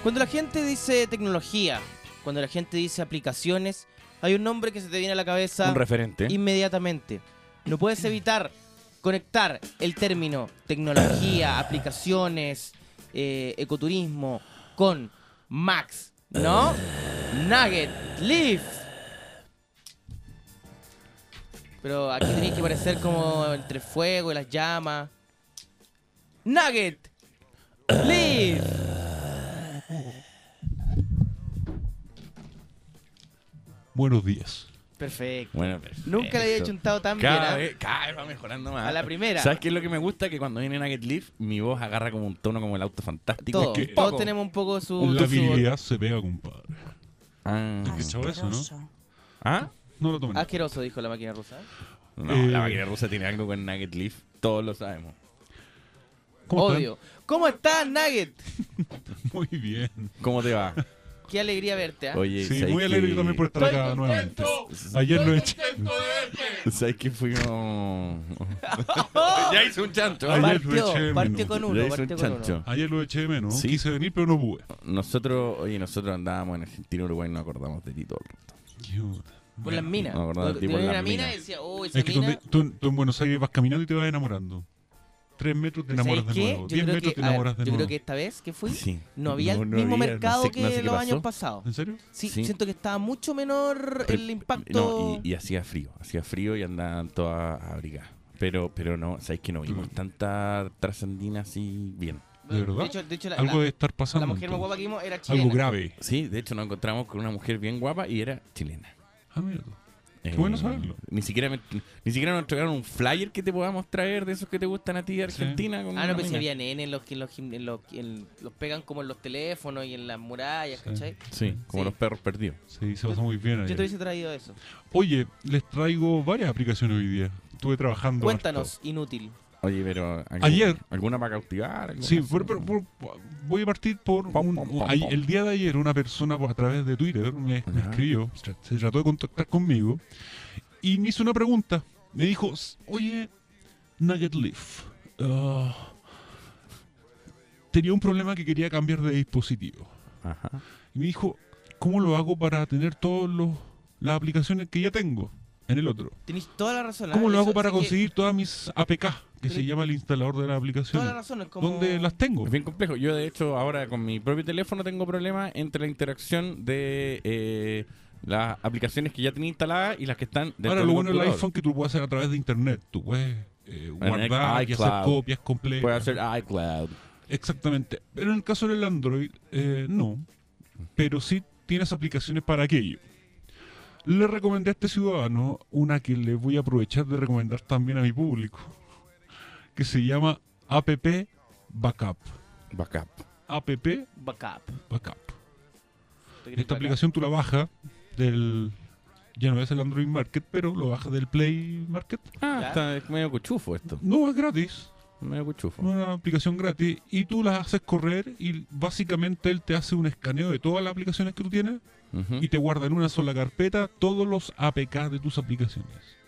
Cuando la gente dice tecnología, cuando la gente dice aplicaciones, hay un nombre que se te viene a la cabeza Un referente. inmediatamente. No puedes evitar conectar el término tecnología, <clears throat> aplicaciones, eh, ecoturismo con Max, ¿no? Nugget, Leaf. Pero aquí tenéis que parecer como entre fuego y las llamas. Nugget, Leaf. Buenos días. Perfecto. Bueno, perfecto. Nunca le había chuntado tan bien. Cada ¿ah? vez, cada vez va mejorando más. A la primera. ¿Sabes qué es lo que me gusta? Que cuando viene Nugget Leaf, mi voz agarra como un tono como el auto fantástico. Todos, que- todos Poco. tenemos un poco su... La su- habilidad se pega, compadre. Ah. ¿Has cachado eso, no? ¿Ah? No lo tomen. Asqueroso, dijo la máquina rusa. No, Eh. la máquina rusa tiene algo con Nugget Leaf. Todos lo sabemos. ¿Cómo están? Odio. ¿Cómo estás, Nugget? <laughs> Muy bien. ¿Cómo te va? Qué alegría verte, ¿ah? Oye, Sí, ¿sabes muy alegre que- también por estar acá contento. nuevamente. Ayer lo eché. ¿Sabes que fuimos...? <laughs> ya hice un chancho. Ayer lo Partió, eché de partió menos. con Ya uno, hice un partió con uno. Ayer lo eché de menos. Sí. Quise venir, pero no pude. Nosotros, oye, nosotros andábamos en Argentina, Uruguay, no acordamos de ti todo el rato. Puta. Por las minas. No, Te tipo en veía las una mina minas. y decía, oh, esa Es que mina... tú, tú- tú en Buenos Aires vas caminando y te vas enamorando. Tres metros te enamoras de nuevo. Yo Diez metros que, te ver, enamoras de yo nuevo. creo que esta vez que fui, Sí. no había el no mismo había, mercado no sé- que no sé qué los años pasados. ¿En serio? Sí, Sí. siento que estaba mucho menor Pero- el impacto. No, y, y hacía frío, hacía frío y andaban todas abrigadas. Pero, pero no, sabéis que no vimos tanta trascendina así bien. ¿De verdad? De hecho, de hecho la, Algo la- debe estar pasando. la mujer más guapa que vimos era chilena. Algo grave. Sí, de hecho nos encontramos con una mujer bien guapa y era chilena. Ah, mira tú. Eh, bueno saberlo. Ni siquiera, me- ni siquiera nos entregaron un flyer que te podamos traer de esos que te gustan a ti de Argentina. con Ah, no, pero si mina. había nenes los que en los, los, los pegan como en los teléfonos y en las murallas, Sí. ¿cachai? Sí, como Sí. los perros perdidos. Sí, se pasa muy bien Yo te hubiese traído eso. Oye, les traigo varias aplicaciones hoy día. Estuve trabajando. Cuéntanos, inútil. Oye, pero ¿algún- Ayer- ¿alguna para cautivar? ¿Alguna Sí, por- por- por- voy a partir por Pom, un- pom, un- pom, ay- pom. el día de ayer una persona por- a través de Twitter me, escribió, se trató de contactar conmigo y me hizo una pregunta. Me dijo, "S- oye, Nugget Leaf, ah, tenía un problema que quería cambiar de dispositivo. Ajá. Y me dijo, ¿cómo lo hago para tener todas las aplicaciones que ya tengo en el otro? Tenéis toda la razón. ¿ah? ¿Cómo lo Eso- hago para que conseguir todas mis APK, que se llama el instalador de las aplicaciones? la razón, es como... ¿Dónde las tengo? Es bien complejo. Yo, de hecho, ahora con mi propio teléfono tengo problemas entre la interacción de eh, las aplicaciones que ya tenía instaladas y las que están dentro Ahora, lo bueno del iPhone que tú puedes hacer a través de internet. Tú puedes eh, guardar y hacer copias completas. Puede hacer iCloud. Exactamente. Pero en el caso del Android, eh, no. Pero sí tienes aplicaciones para aquello. Le recomendé a este ciudadano una que le voy a aprovechar de recomendar también a mi público. Que se llama App Backup. Backup. App Backup. Backup. ¿Tú querés Esta aplicación tú la bajas del... Ya no es el Android Market, pero lo bajas del Play Market. Ah, ¿Ya? está es medio cuchufo esto. No, es gratis. Medio cuchufo. Una aplicación gratis. Y tú la haces correr y básicamente él te hace un escaneo de todas las aplicaciones que tú tienes y te guarda en una sola carpeta todos los APK de tus aplicaciones.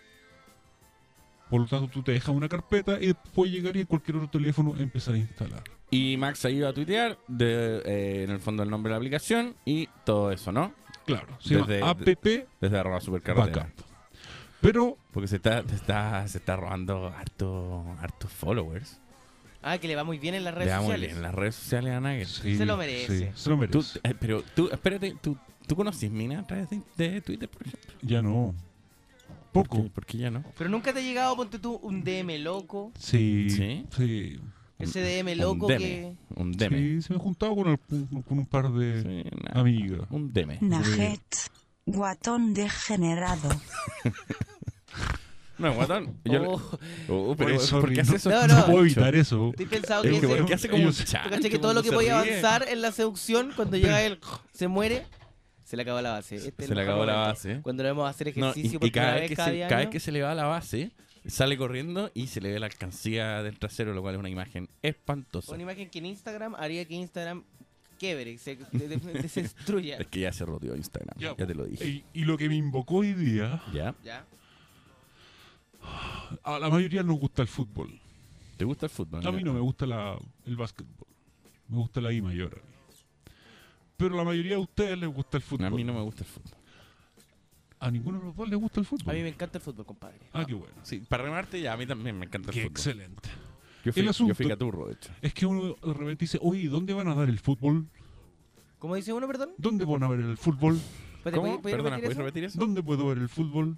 Por lo tanto, tú te dejas una carpeta y después llegar y en cualquier otro teléfono empezar a instalar. Y Max ha ido a tuitear de, eh, en el fondo el nombre de la aplicación y todo eso, ¿no? Claro, se Desde- llama App Desde arroba supercarretera. Backup. Pero Porque se está, se está, se está robando harto, hartos followers. Ah, que le va muy bien en las redes Le va muy sociales. bien en las redes sociales a sí, Se lo merece. sí, se lo Tú, merece. eh, pero tú, espérate, ¿tú, ¿tú conoces Mina a través de, de Twitter, por ejemplo? Ya no. ¿Por Poco. qué? ¿Por qué ya no? Pero nunca te ha llegado, ponte tú, un DM loco. Sí. ¿Sí? Sí. Ese DM Un loco deme, que... Un deme. Sí, se me ha juntado con, el- con un par de Sí, amigas. un deme. Najet, guatón degenerado. No, guatón. Yo le- Oh, Oh, pero Oye, ¿por qué hace eso? No, No, no. puedo evitar eso. estoy pensado Es que, que ese- porque hace como un ellos- chancho. ¿Tú cachai que todo lo que podía avanzar en la seducción, cuando llega él, se muere, se le acabó la base. Este Se el le acabó la base. Cuando lo vemos hacer No, ejercicio y, por y cada, vez que cada se, día cada año. vez que se le va a la base, sale corriendo y se le ve la alcancía del trasero, lo cual es una imagen espantosa. Una imagen que en Instagram haría que Instagram quiebre, se, de- de- se destruya. <laughs> Es que ya se rodeó Instagram, ya, te lo dije. Y, y lo que me invocó hoy día, ¿Ya? ¿Ya? a la mayoría nos gusta el fútbol. ¿Te gusta el fútbol? A mí no me gusta la, el básquetbol. Me gusta la I mayor. Pero a la mayoría de ustedes les gusta el fútbol. A mí no me gusta el fútbol. A ninguno de los dos les gusta el A fútbol. mí me encanta el fútbol, compadre. Ah, qué bueno. Sí, para remarte ya, a mí también me encanta el Qué fútbol. excelente. Yo fui, El asunto- yo fui caturro, de hecho. Es que uno de repente dice, oye, ¿dónde van a dar el fútbol? ¿Cómo dice uno, perdón? ¿Dónde van a ver el fútbol? Espérate, ¿Cómo? ¿puedes- puedes Perdona, repetir ¿puedes repetir eso? ¿Dónde puedo ver el fútbol?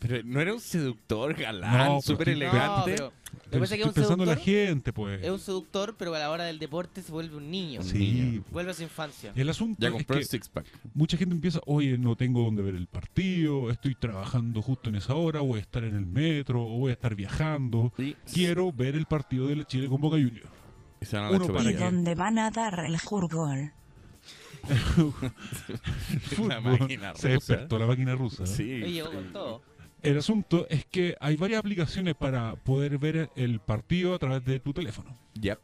Pero no era un seductor galán, No, pero súper estoy- elegante. No, pero lo que Pero pasa es que estoy es un pensando en la seductor. gente, pues. Es un seductor, pero a la hora del deporte se vuelve un niño. Sí. Vuelve a su infancia. El asunto Ya es el six pack. mucha gente empieza, oye, no tengo dónde ver el partido, estoy trabajando justo en esa hora, voy a estar en el metro, o voy a estar viajando. Y, Quiero ver el partido de la Chile con Boca Juniors. y se van a la Uno para ¿Y dónde van a dar el jurgol? <laughs> La Fútbol. máquina Se rusa. despertó la máquina rusa. Sí. Oye, llegó con todo. El asunto es que hay varias aplicaciones para poder ver el partido a través de tu teléfono. Ya.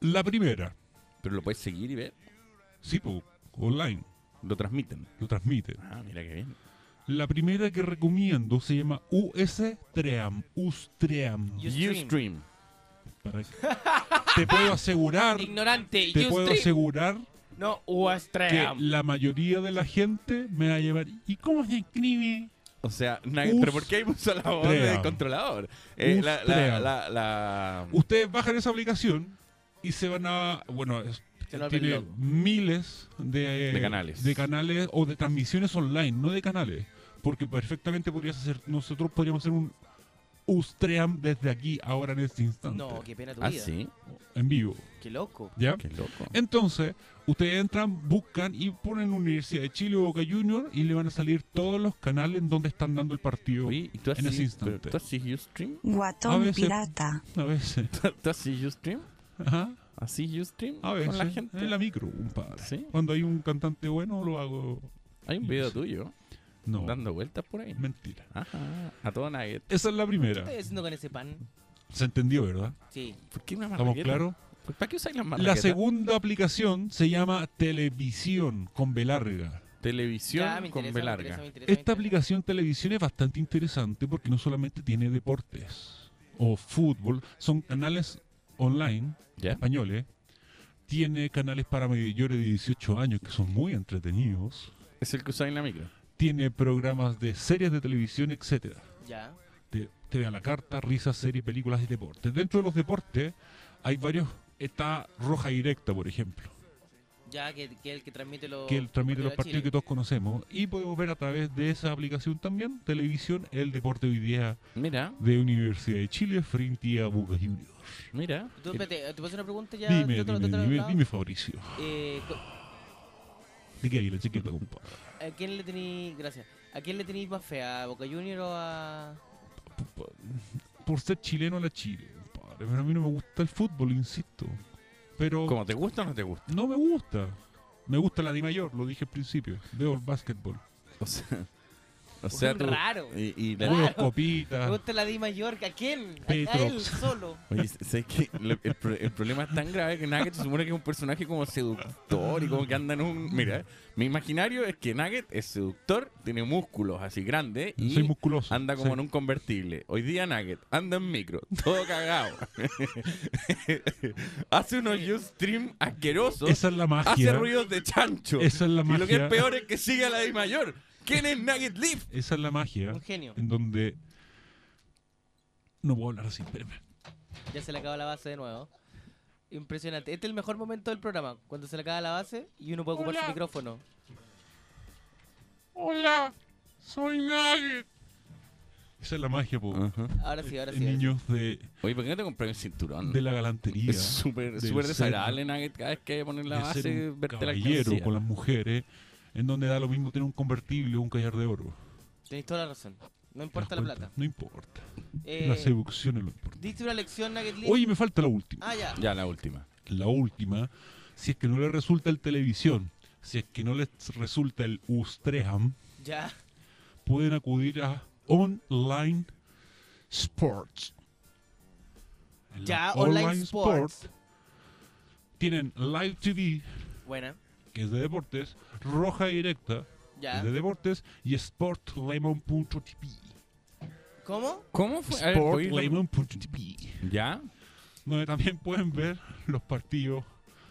La primera, Pero lo puedes seguir y ver. sí, po, online, Lo transmiten. lo transmite. Ah, mira qué bien. La primera que recomiendo se llama Ustream. Ustream. Ustream. Que- <laughs> Te puedo asegurar, Ignorante. te puedo asegurar No, que Ustream. la mayoría de la gente me va a llevar. ¿Y cómo se escribe? O sea, nadie- ¿pero por qué hay puso la voz del Ustream. controlador? Eh, la, la, Ustream. la, la- Ustedes bajan esa aplicación y se van a. Bueno, es- tiene miles de, De canales. de canales o de transmisiones online, no de canales. Porque perfectamente podrías hacer. Nosotros podríamos hacer un Ustream desde aquí, ahora en este instante. No, qué pena tu Ah, vida. sí. En vivo. Qué loco. ¿Ya? Qué loco. Entonces, ustedes entran, buscan y ponen Universidad de Chile o Boca Junior y le van a salir todos los canales en donde están dando el partido Oye, ¿y tú en ese instante. ¿tú haces Ustream? A Guatón veces- pirata. A veces. <laughs> ¿Tú haces Ustream? Ajá. ¿Así Ustream? A veces. Con la gente. En la micro, un padre. ¿Sí? Cuando hay un cantante bueno, lo hago. Hay un video tuyo No. dando vueltas por ahí. Mentira. Ajá. A todo nugget. Esa es la ¿Qué primera. estás haciendo con ese pan? Se entendió, ¿verdad? Sí. ¿Por qué una ¿Estamos claros? ¿Por- ¿Para qué usáis las La segunda aplicación se llama Televisión con B larga. Televisión Ya, me con interesa, B me larga. interesa, me interesa, me Esta interesa. aplicación televisión es bastante interesante porque no solamente tiene deportes o fútbol, son canales online ¿Ya? españoles. Tiene canales para mayores de 18 años que son muy entretenidos. Es el que usáis en la micro. Tiene programas de series de televisión, etcétera. Ya. TV a la carta, risas, series, películas y deportes. Dentro de los deportes hay varios. Está Roja Directa, por ejemplo, Ya, que, que el que transmite los. que él transmite los partidos Chile. que todos conocemos. Y podemos ver a través de esa aplicación también, televisión, el deporte hoy día Mira, de Universidad de Chile frente a Boca Juniors. mira. Tú, espérate, ¿te puedo hacer una pregunta ya? Dime, dime, otro dime, dime, Fabricio. Eh, ¿De qué hay la chiquita, compadre? ¿A quién le tenéis. Gracias. ¿A quién le tenéis más fe? ¿A Boca Junior o a.? Por ser chileno a la Chile. Pero a mí no me gusta el fútbol, insisto. Pero ¿Cómo te gusta o no te gusta? no me gusta. Me gusta la Di Mayor, lo dije al principio. Veo el básquetbol. O sea, o sea tú. Raro. Y, y la- Juego Claro. Me copitas. gusta la Di Mallorca. ¿A quién? A- A, él solo. El, pro- el problema es tan grave que Nugget se supone que es un personaje como seductor y como que anda en un... Mira, mi imaginario es que Nugget es seductor, tiene músculos así grandes y Soy musculoso. anda como sí. en un convertible. Hoy día Nugget anda en micro, todo cagado. <laughs> Hace unos Ustream asquerosos. Esa es la magia. Hace ruidos de chancho. Esa es la y lo que es magia. peor es que sigue a la de mayor. ¿Quién es Nugget Leaf? Esa es la magia. Un genio. En donde. No puedo hablar así, espérame. Ya se le acaba la base de nuevo. Impresionante. Este es el mejor momento del programa. Cuando se le acaba la base y uno puede ocupar su micrófono. Hola, soy Nugget. Esa es la magia, po. Ahora sí, ahora sí. Niños de, Oye, ¿por qué no te compré un cinturón? de la galantería. Es súper del súper ser- desagradable Nugget cada vez que hay que poner la de ser base, un verte la caballero alcancía. con las mujeres, en donde da lo mismo tener un convertible o un collar de oro. Tenéis toda la razón. No ¿Te importa la plata. No importa. Eh, La seducción es lo importante. Diste una lección, Nugget Lee. Oye, me falta la última. Ah, ya. Ya, la última. La última, si es que no le resulta el televisión, si es que no les resulta el Ustream, Ya. pueden acudir a Online Sports. En Ya, Online Sports. Tienen Live TV, Buena. que es de deportes, Roja Directa, Ya. de deportes, y Sportlemon.tv. ¿Cómo? ¿Cómo fue? A ver, ¿puedes- Sportlemon.tv. ¿Ya? Donde también pueden ver los partidos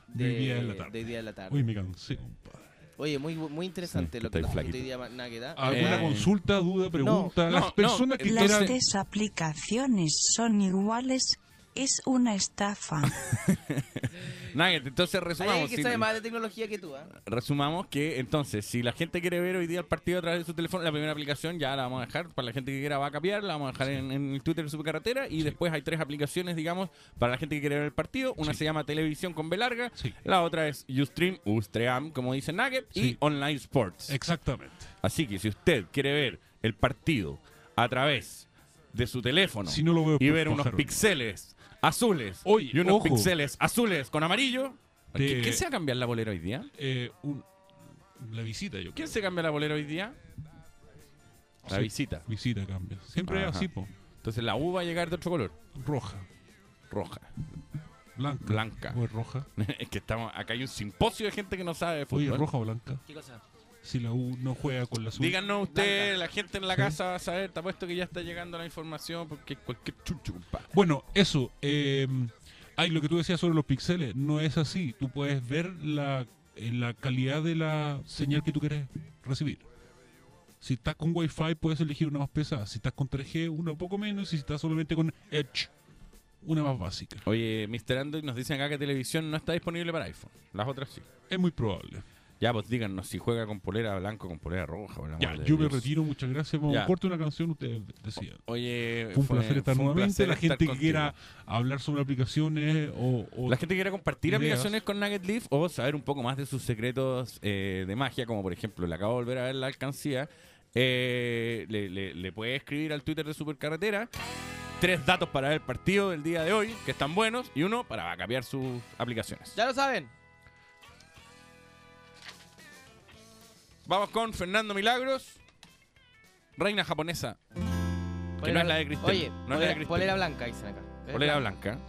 de hoy día de la tarde. de día de la tarde. Uy, me cansé, compadre. Oye, muy, muy interesante Sí, lo que nos hoy. ¿Alguna Eh, consulta, duda, pregunta? no, Las no, personas que Las quieran... tres aplicaciones son iguales. Es una estafa. <laughs> Nugget, entonces Hay resumamos. alguien que si- sabe más de tecnología que tú, ¿ah? Resumamos que entonces, si la gente quiere ver hoy día el partido a través de su teléfono, la primera aplicación ya la vamos a dejar. Para la gente que quiera va a capiar, la vamos a dejar en, en el Twitter de Supercarretera. Y después hay tres aplicaciones, digamos, para la gente que quiere ver el partido. Una se llama Televisión con B larga. Sí. La otra es Ustream, Ustream, como dice Nugget. Y Sí. Online Sports. Exactamente. Así que si usted quiere ver el partido a través de su teléfono Si no lo veo y por ver unos píxeles azules Oye, y unos ojo. píxeles azules con amarillo, Te- ¿qué, qué se va a cambiar la bolera hoy día? Eh, un- la visita, yo creo. ¿Quién se cambia la bolera hoy día? La Sí. visita. Visita cambia. Siempre es Ajá. así, po. Entonces la U va a llegar de otro color. Roja, Roja. blanca. Blanca. O es roja. <laughs> es que estamos acá hay un simposio de gente que no sabe de fútbol. Oye, roja o blanca. ¿Qué cosa? Si la U no juega con la azul. Díganos usted, la gente en la Sí. casa va a saber, te apuesto que ya está llegando la información porque cualquier chucho, compadre. Bueno, eso. Eh, hay lo que tú decías sobre los píxeles. No es así. Tú puedes ver la, eh, la calidad de la señal que tú quieres recibir. Si estás con Wi-Fi, puedes elegir una más pesada. Si estás con 3G, una un poco menos. Y si estás solamente con Edge, una más básica. Oye, Mr. Android nos dicen acá que televisión no está disponible para iPhone. Las otras sí. Es muy probable. Ya, pues díganos si juega con polera blanca o con polera roja. Ya, yo me Dios. retiro. Muchas gracias. Vamos a corte una canción. Ustedes decían. Oye, Fue un placer estar un nuevamente. placer la gente que contigo. quiera hablar sobre aplicaciones o, o La gente que quiera compartir ideas. aplicaciones con Nugget Leaf o saber un poco más de sus secretos eh, de magia, como por ejemplo, le acabo de volver a ver la alcancía, eh, le, le- le puede escribir al Twitter de Supercarretera tres datos para ver el partido del día de hoy, que están buenos, y uno para cambiar sus aplicaciones. Ya lo saben. Vamos con Fernando Milagros, reina japonesa, que no es la de Cristel. Oye, no es la de polera, Cristel. polera blanca, dicen acá. Polera blanca.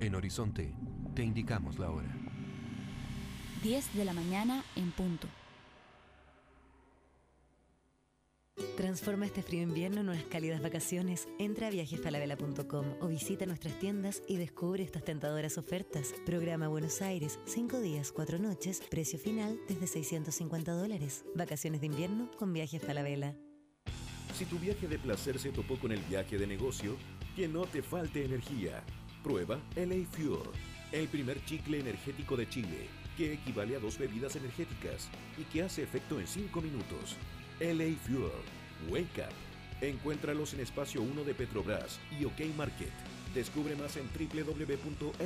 En Horizonte, te indicamos la hora. 10 de la mañana en punto. Transforma este frío invierno en unas cálidas vacaciones. Entra a viajesfalabella.com o visita nuestras tiendas y descubre estas tentadoras ofertas. Programa Buenos Aires, 5 días, 4 noches, precio final desde 650 dólares. Vacaciones de invierno con Viajes Falabella. Si tu viaje de placer se topó con el viaje de negocio, que no te falte energía. Prueba LA Fuel, el primer chicle energético de Chile, que equivale a dos bebidas energéticas y que hace efecto en 5 minutos. LA Fuel, Wake Up. Encuéntralos en Espacio 1 de Petrobras y OK Market. Descubre más en www.lafuel.cl.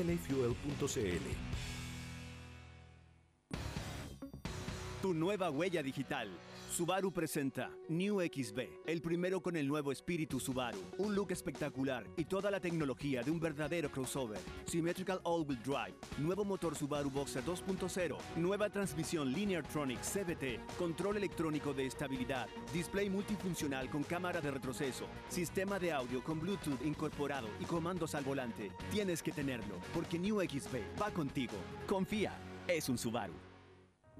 Tu nueva huella digital. Subaru presenta New XB, el primero con el nuevo espíritu Subaru. Un look espectacular y toda la tecnología de un verdadero crossover. Symmetrical All-Wheel Drive, nuevo motor Subaru Boxer 2.0, nueva transmisión Lineartronic CVT, control electrónico de estabilidad, display multifuncional con cámara de retroceso, sistema de audio con Bluetooth incorporado y comandos al volante. Tienes que tenerlo, porque New XB va contigo. Confía, es un Subaru.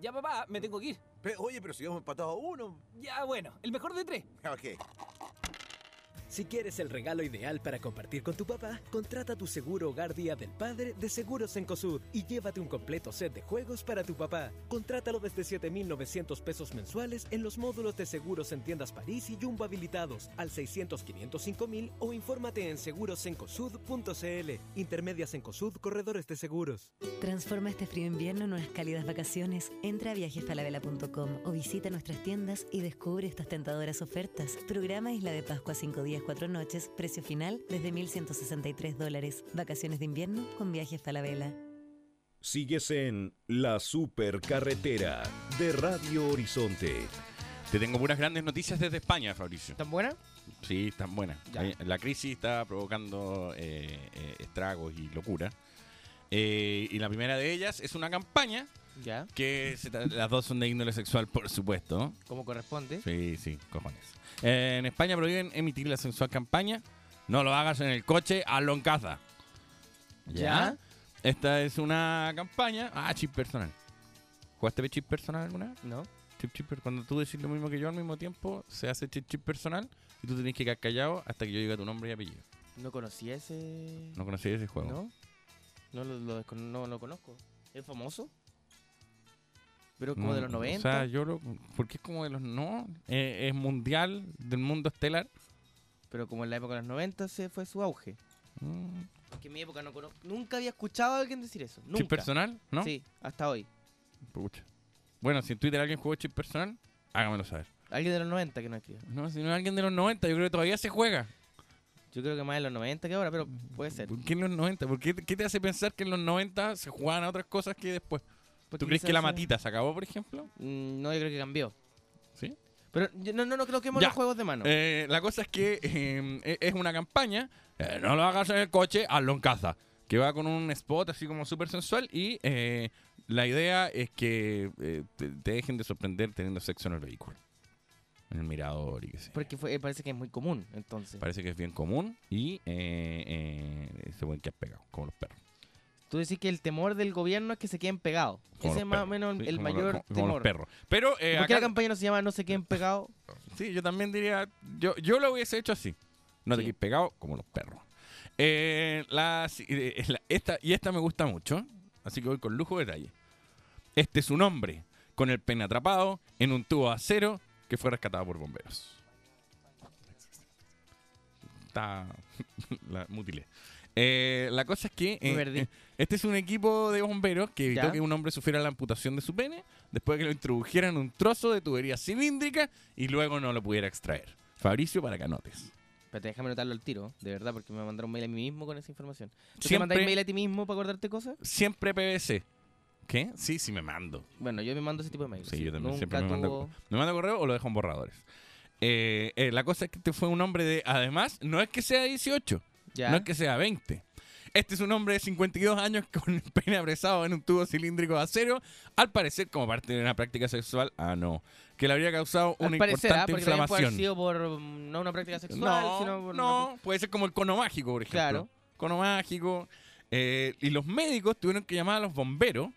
Ya, papá, me tengo que ir. oye, pero si hemos empatado a uno. Ya, bueno, el mejor de tres. <laughs> Ok. Si quieres el regalo ideal para compartir con tu papá, contrata tu seguro hogar Día del Padre de Seguros Encosud y llévate un completo set de juegos para tu papá. Contrátalo desde 7,900 pesos mensuales en los módulos de seguros en tiendas París y Jumbo habilitados al 600-505,000 o infórmate en segurosencosud.cl. Intermedias Encosud, corredores de seguros. Transforma este frío invierno en unas cálidas vacaciones. Entra a viajesfalabella.com o visita nuestras tiendas y descubre estas tentadoras ofertas. Programa Isla de Pascua 5 días, 4 noches, precio final desde 1.163 dólares. Vacaciones de invierno con Viajes Falabella. Sigues en La Supercarretera de Radio Horizonte. Te tengo unas grandes noticias desde España, Fabricio. ¿Tan buena? Sí, están buenas. Ya. Eh, La crisis está provocando eh, eh, estragos y locura. Eh, y la primera de ellas es una campaña Ya. que se las dos son de índole sexual, por supuesto. Como corresponde. Sí, sí, cojones. Eh, en España prohíben emitir la sensual campaña. No lo hagas en el coche, hazlo en casa. Ya. Esta es una campaña. Ah, chip personal. ¿Jugaste chip personal alguna vez? No. Chip, chip, cuando tú decís lo mismo que yo al mismo tiempo, se hace chip, chip personal y tú tenés que quedar callado hasta que yo diga tu nombre y apellido. No conocía ese. No conocí ese juego. ¿No? No lo, lo no lo conozco. ¿Es famoso? Pero como No, de los 90. O sea, yo lo. Porque es como de los. No. eh, es mundial del mundo estelar. Pero como en la época de los 90 se fue su auge. Mm. Porque en mi época no conozco. Nunca había escuchado a alguien decir eso. Nunca. ¿Chip personal? ¿No? Sí, hasta hoy. Pucha. Bueno, si en Twitter alguien jugó chip personal, hágamelo saber. Alguien de los 90 que no escribe. No, si no es alguien de los 90, yo creo que todavía se juega. Yo creo que más en los 90 que ahora, pero puede ser. ¿Por qué en los 90? ¿Por qué, qué te hace pensar que en los 90 se jugaban a otras cosas que después? Porque ¿Tú crees que la matita se acabó, por ejemplo? Mm, No, yo creo que cambió. ¿Sí? Pero yo- no, no, no creo que hemos los juegos de mano. Eh, la cosa es que eh, e- es una campaña, eh, no lo hagas en el coche, hazlo en casa, que va con un spot así como súper sensual y eh, la idea es que eh, te, te dejen de sorprender teniendo sexo en el vehículo, en el mirador y qué sé. Porque fue, parece que es muy común, entonces. Parece que es bien común y eh, eh, se pueden quedar pegados, como los perros. Tú decís que el temor del gobierno es que se queden pegados. Ese es más o menos sí, el como mayor como- como temor. los perros. Pero eh, ¿Por qué acá- la campaña no se llama No se queden pegados? Sí, yo también diría. Yo, yo lo hubiese hecho así. No te quedes pegado como los perros. Eh, la, eh, la- esta, y esta me gusta mucho. Así que voy con lujo de detalle. Este es un hombre con el pene atrapado en un tubo de acero que fue rescatado por bomberos. Está. <laughs> la mutilé. Eh, la cosa es que eh, eh, este es un equipo de bomberos que evitó Ya. que un hombre sufriera la amputación de su pene después de que lo introdujeran en un trozo de tubería cilíndrica y luego no lo pudiera extraer. Fabricio, para que anotes. Espérate, déjame anotarlo al tiro, de verdad, porque me mandaron un mail a mí mismo con esa información. ¿Tú te Siempre- mandáis mail a ti mismo para acordarte cosas? Siempre PVC. ¿Qué? Sí, sí me mando. Bueno, yo me mando ese tipo de mail. Sí, yo también Nunca siempre me mando, tuvo- me mando correo o lo dejo en borradores. Eh, la cosa es que este fue un hombre de... Además, no es que sea 18, Ya. no es que sea 20. Este es un hombre de 52 años <laughs> con el pene apresado en un tubo cilíndrico de acero, al parecer como parte de una práctica sexual, ah no, que le habría causado Al una ah, importante porque también puede haber inflamación. sido por mm, no una práctica sexual, No, sino por no, puede ser como el cono mágico, por ejemplo. Claro. Cono mágico. eh, y los médicos tuvieron que llamar a los bomberos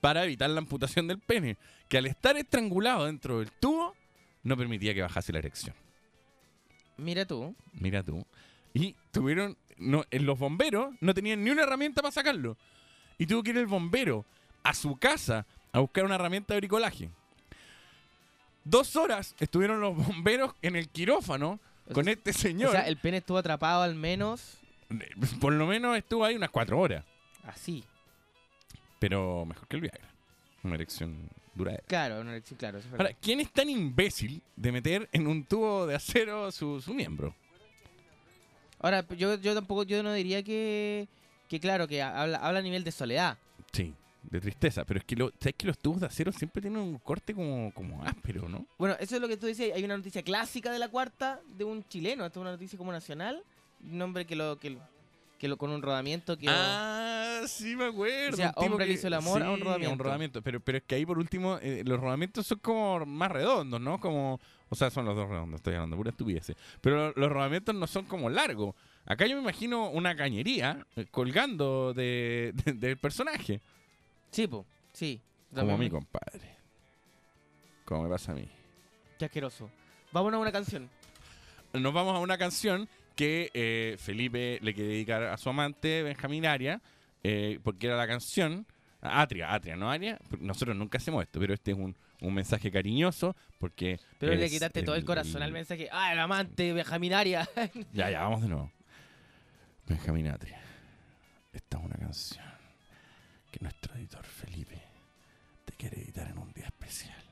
para evitar la amputación del pene, que al estar estrangulado dentro del tubo no permitía que bajase la erección. Mira tú. Mira tú. Y tuvieron, no, en los bomberos no tenían ni una herramienta para sacarlo. Y tuvo que ir el bombero a su casa a buscar una herramienta de bricolaje. Dos horas estuvieron los bomberos en el quirófano con este señor. O sea, el pene estuvo atrapado al menos Por lo menos estuvo ahí unas cuatro horas. así. Pero mejor que el Viagra. Una erección duradera. Claro, una erección, claro. eso es Ahora. ¿quién es tan imbécil de meter en un tubo de acero su, su miembro? Ahora, yo, yo tampoco, yo no diría que, que claro, que habla, habla a nivel de soledad. Sí, de tristeza. Pero es que, lo, ¿sabes que los tubos de acero siempre tienen un corte como, como áspero, ¿no? Bueno, eso es lo que tú decías. Hay una noticia clásica de la cuarta de un chileno. Esto es una noticia como nacional. Un hombre que lo, que, lo- que lo con un rodamiento que. Ah, sí me acuerdo. O sea, un hombre le hizo el amor a un Sí, rodamiento. Pero, pero es que ahí por último, eh, los rodamientos son como más redondos, ¿no? Como, o sea, son los dos redondos, estoy hablando, pura estupidez. Pero los rodamientos no son como largos. Acá yo me imagino una cañería eh, colgando de, de- del personaje. Sí, po. Sí. Como También- mi compadre. Como me pasa a mí. Qué asqueroso. Vámonos a una canción. Nos vamos a una canción que eh, Felipe le quiere dedicar a su amante, Benjamín Aria, eh, porque era la canción. Atria, Atria, no Aria. Nosotros nunca hacemos esto, pero este es un, un mensaje cariñoso porque. Pero le quitaste todo el corazón al mensaje. Ah, el amante, Benjamín Arias. <laughs> Ya, ya, vamos de nuevo. Benjamín Atria. Esta es una canción que nuestro editor Felipe te quiere editar en un día especial.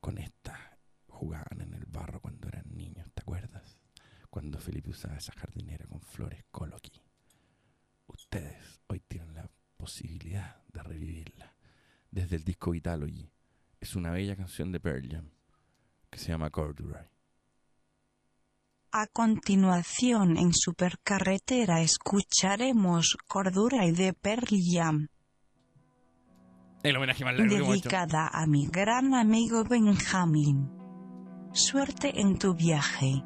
Con esta jugaban en el barro cuando eran niños, ¿te acuerdas? Cuando Felipe usaba esa jardinera con flores coloqui. Ustedes hoy tienen la posibilidad de revivirla desde el disco Vitalogy. Es una bella canción de Pearl Jam que se llama Corduroy. A continuación en Supercarretera escucharemos Cordura y de Pearl Jam, El homenaje más largo que hemos hecho. dedicada a mi gran amigo Benjamín. Suerte en tu viaje.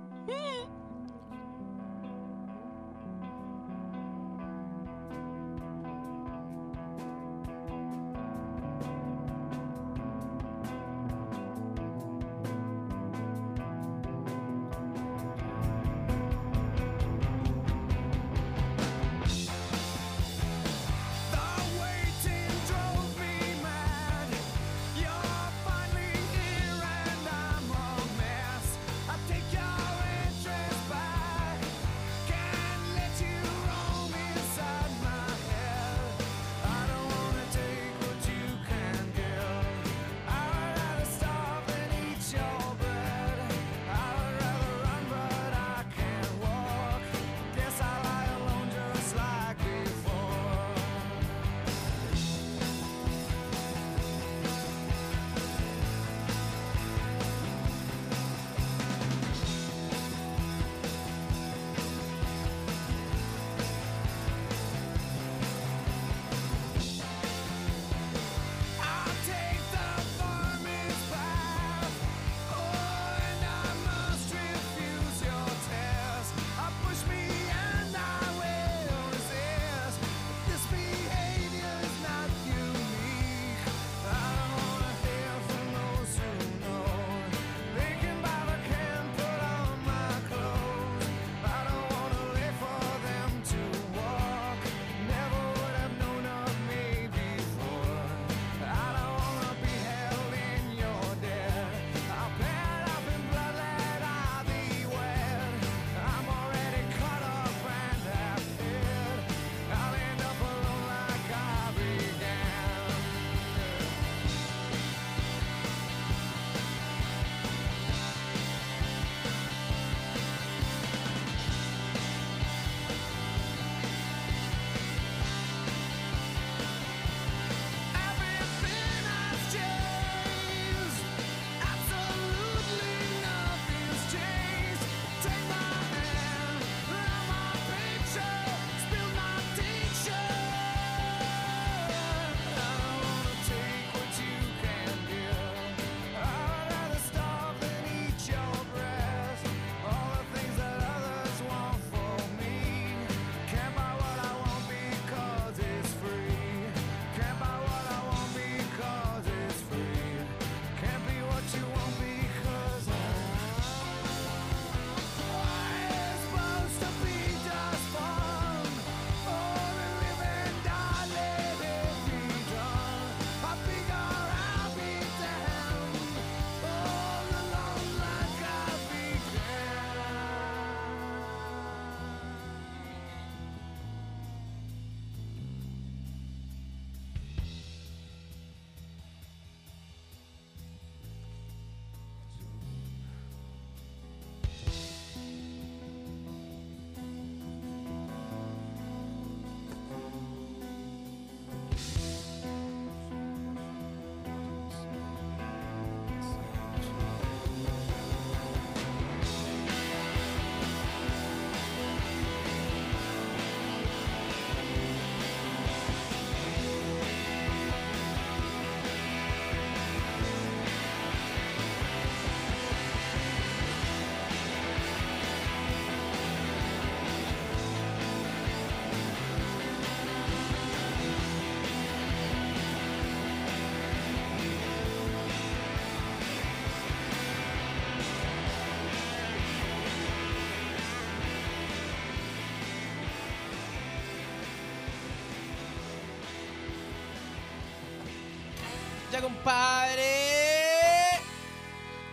Compadre.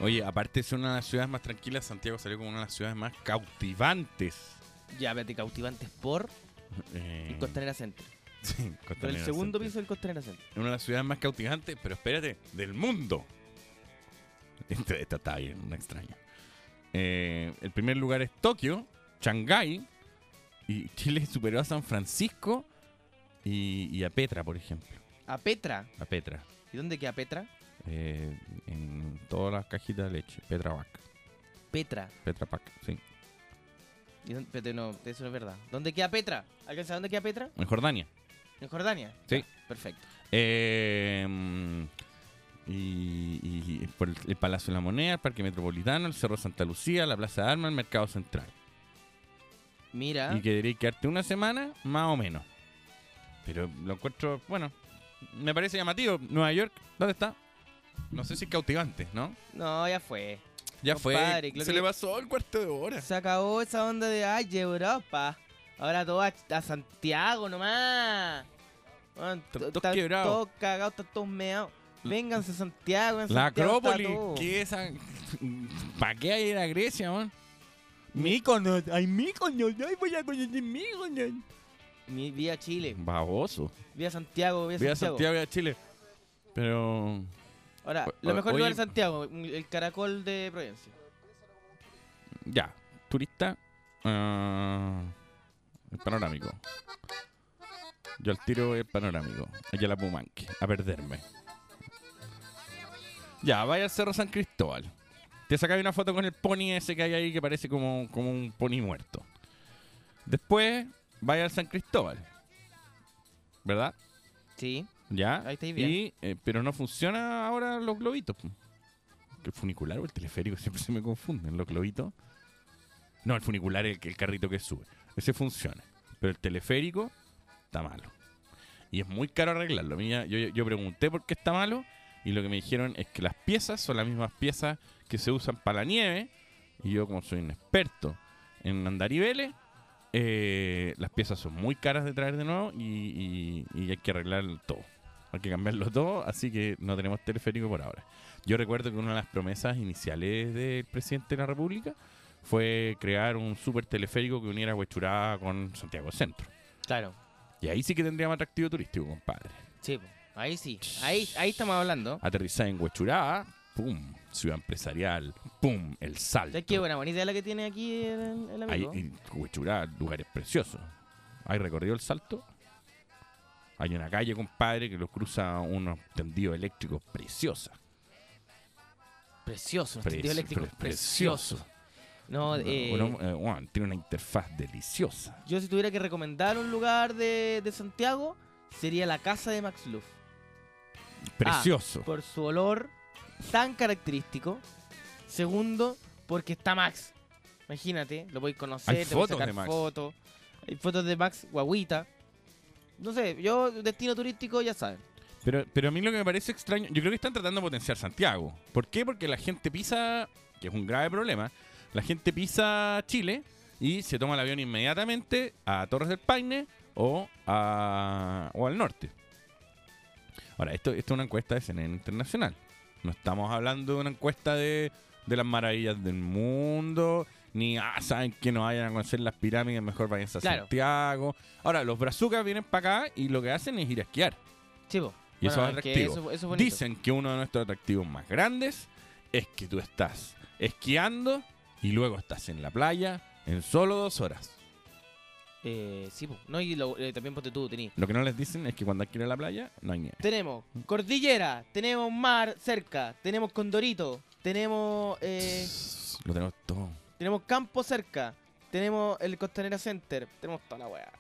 Oye, aparte de ser una de las ciudades más tranquilas, Santiago salió como una de las ciudades más cautivantes. Ya, vete cautivantes por <laughs> Eh, el Costanera Center. <laughs> sí, Por el Costanera segundo piso del Costanera Center. Una de las ciudades más cautivantes, pero espérate, del mundo. Esta, esta está bien, una extraña. Eh, el primer lugar es Tokio, Shanghái, y Chile superó a San Francisco y, y a Petra, por ejemplo. A Petra. A Petra. ¿Y dónde queda Petra? Eh, en todas las cajitas de leche. Petra Pack. Petra. Petra Pack, sí. ¿Y dónde- no, eso no es verdad. ¿Dónde queda Petra? ¿Alguien sabe dónde queda Petra? En Jordania. ¿En Jordania? Sí. Perfecto. Eh, y, y por el, el Palacio de la Moneda, el Parque Metropolitano, el Cerro Santa Lucía, la Plaza de Armas, el Mercado Central. Mira. Y que debería quedarte una semana, más o menos. Pero lo encuentro, bueno, me parece llamativo. Nueva York, ¿dónde está? No sé si es cautivante, ¿no? No, ya fue. Ya Compadre, fue. Se le pasó el cuarto de hora. Se acabó esa onda de ay, Europa. Ahora todo a, a Santiago nomás. To- todos quebrados. todos cagados, están todos meados. Vénganse a Santiago. en La Santiago Acrópolis. ¿qué es? <laughs> ¿Para qué hay ir a Grecia, man? Míconos, ay, Míconos, ay, voy a conocer Míconos. Vía Chile. Baboso. Vía Santiago, vía Voy a Santiago. Santiago y a Chile. Pero. Ahora, O- lo mejor oye- lugar Santiago, el caracol de Providencia. Ya, turista. ah, el panorámico. Yo al tiro el panorámico. Allá la Pumanque. A perderme. Ya, vaya al Cerro San Cristóbal. Te sacáis una foto con el pony ese que hay ahí que parece como, como un pony muerto. Después, vaya al San Cristóbal. ¿Verdad? Sí. Ya. Ahí estáis bien. Y, eh, pero no funciona ahora los globitos. El funicular o el teleférico <laughs> siempre se me confunden. Los globitos. No, el funicular es el, el carrito que sube. Ese funciona. Pero el teleférico está malo. Y es muy caro arreglarlo. Mira, yo, yo pregunté por qué está malo. Y lo que me dijeron es que las piezas son las mismas piezas que se usan para la nieve. Y yo, como soy un experto en andariveles, eh, las piezas son muy caras de traer de nuevo y, y- y hay que arreglar todo. Hay que cambiarlo <laughs> todo, así que no tenemos teleférico por ahora. Yo recuerdo que una de las promesas iniciales del presidente de la República fue crear un super teleférico que uniera Huechurá con Santiago Centro. Claro. Y ahí sí que tendríamos atractivo turístico, compadre. Sí, ahí sí. Ahí, ahí estamos hablando. Aterrizar en Huechurá, pum, ciudad empresarial, pum, el salto. ¿Sabes qué buena, buena idea la que tiene aquí el, el Hay amigo? en Huechurá, lugares preciosos. ¿Hay recorrido el salto? Hay una calle, compadre, que lo cruza unos tendidos eléctricos preciosa. Precioso, un Pre- tendido eléctrico pre- precioso. No, eh, uno, eh, bueno, tiene una interfaz deliciosa. yo si tuviera que recomendar un lugar de, de Santiago, sería la casa de Max Luff. Precioso. Ah, por su olor tan característico. Segundo, porque está Max. Imagínate, lo podéis conocer, Hay te fotos sacar de Max. fotos. Hay fotos de Max guaguita. No sé, yo, destino turístico, ya saben. Pero, pero a mí lo que me parece extraño, yo creo que están tratando de potenciar Santiago. ¿Por qué? Porque la gente pisa, que es un grave problema, la gente pisa Chile y se toma el avión inmediatamente a Torres del Paine o, a, o al norte. Ahora, esto, esto es una encuesta de CNN Internacional. No estamos hablando de una encuesta de, de las maravillas del mundo, ni, ah, saben que no vayan a conocer las pirámides, mejor vayan a Claro. Santiago. Ahora, los brazucas vienen para acá y lo que hacen es ir a esquiar. Chivo. Y eso Bueno, es es atractivo. eso- eso es. Dicen que uno de nuestros atractivos más grandes es que tú estás esquiando y luego estás en la playa en solo dos horas. Eh, sí, po. no, y lo- eh, también ponte tú, tení. Lo que no les dicen es que cuando hay que ir a la playa no hay nieve. Tenemos cordillera, tenemos mar cerca, tenemos condorito, tenemos eh, Lo tenemos todo. tenemos campo cerca, tenemos el Costanera Center, tenemos toda la weá.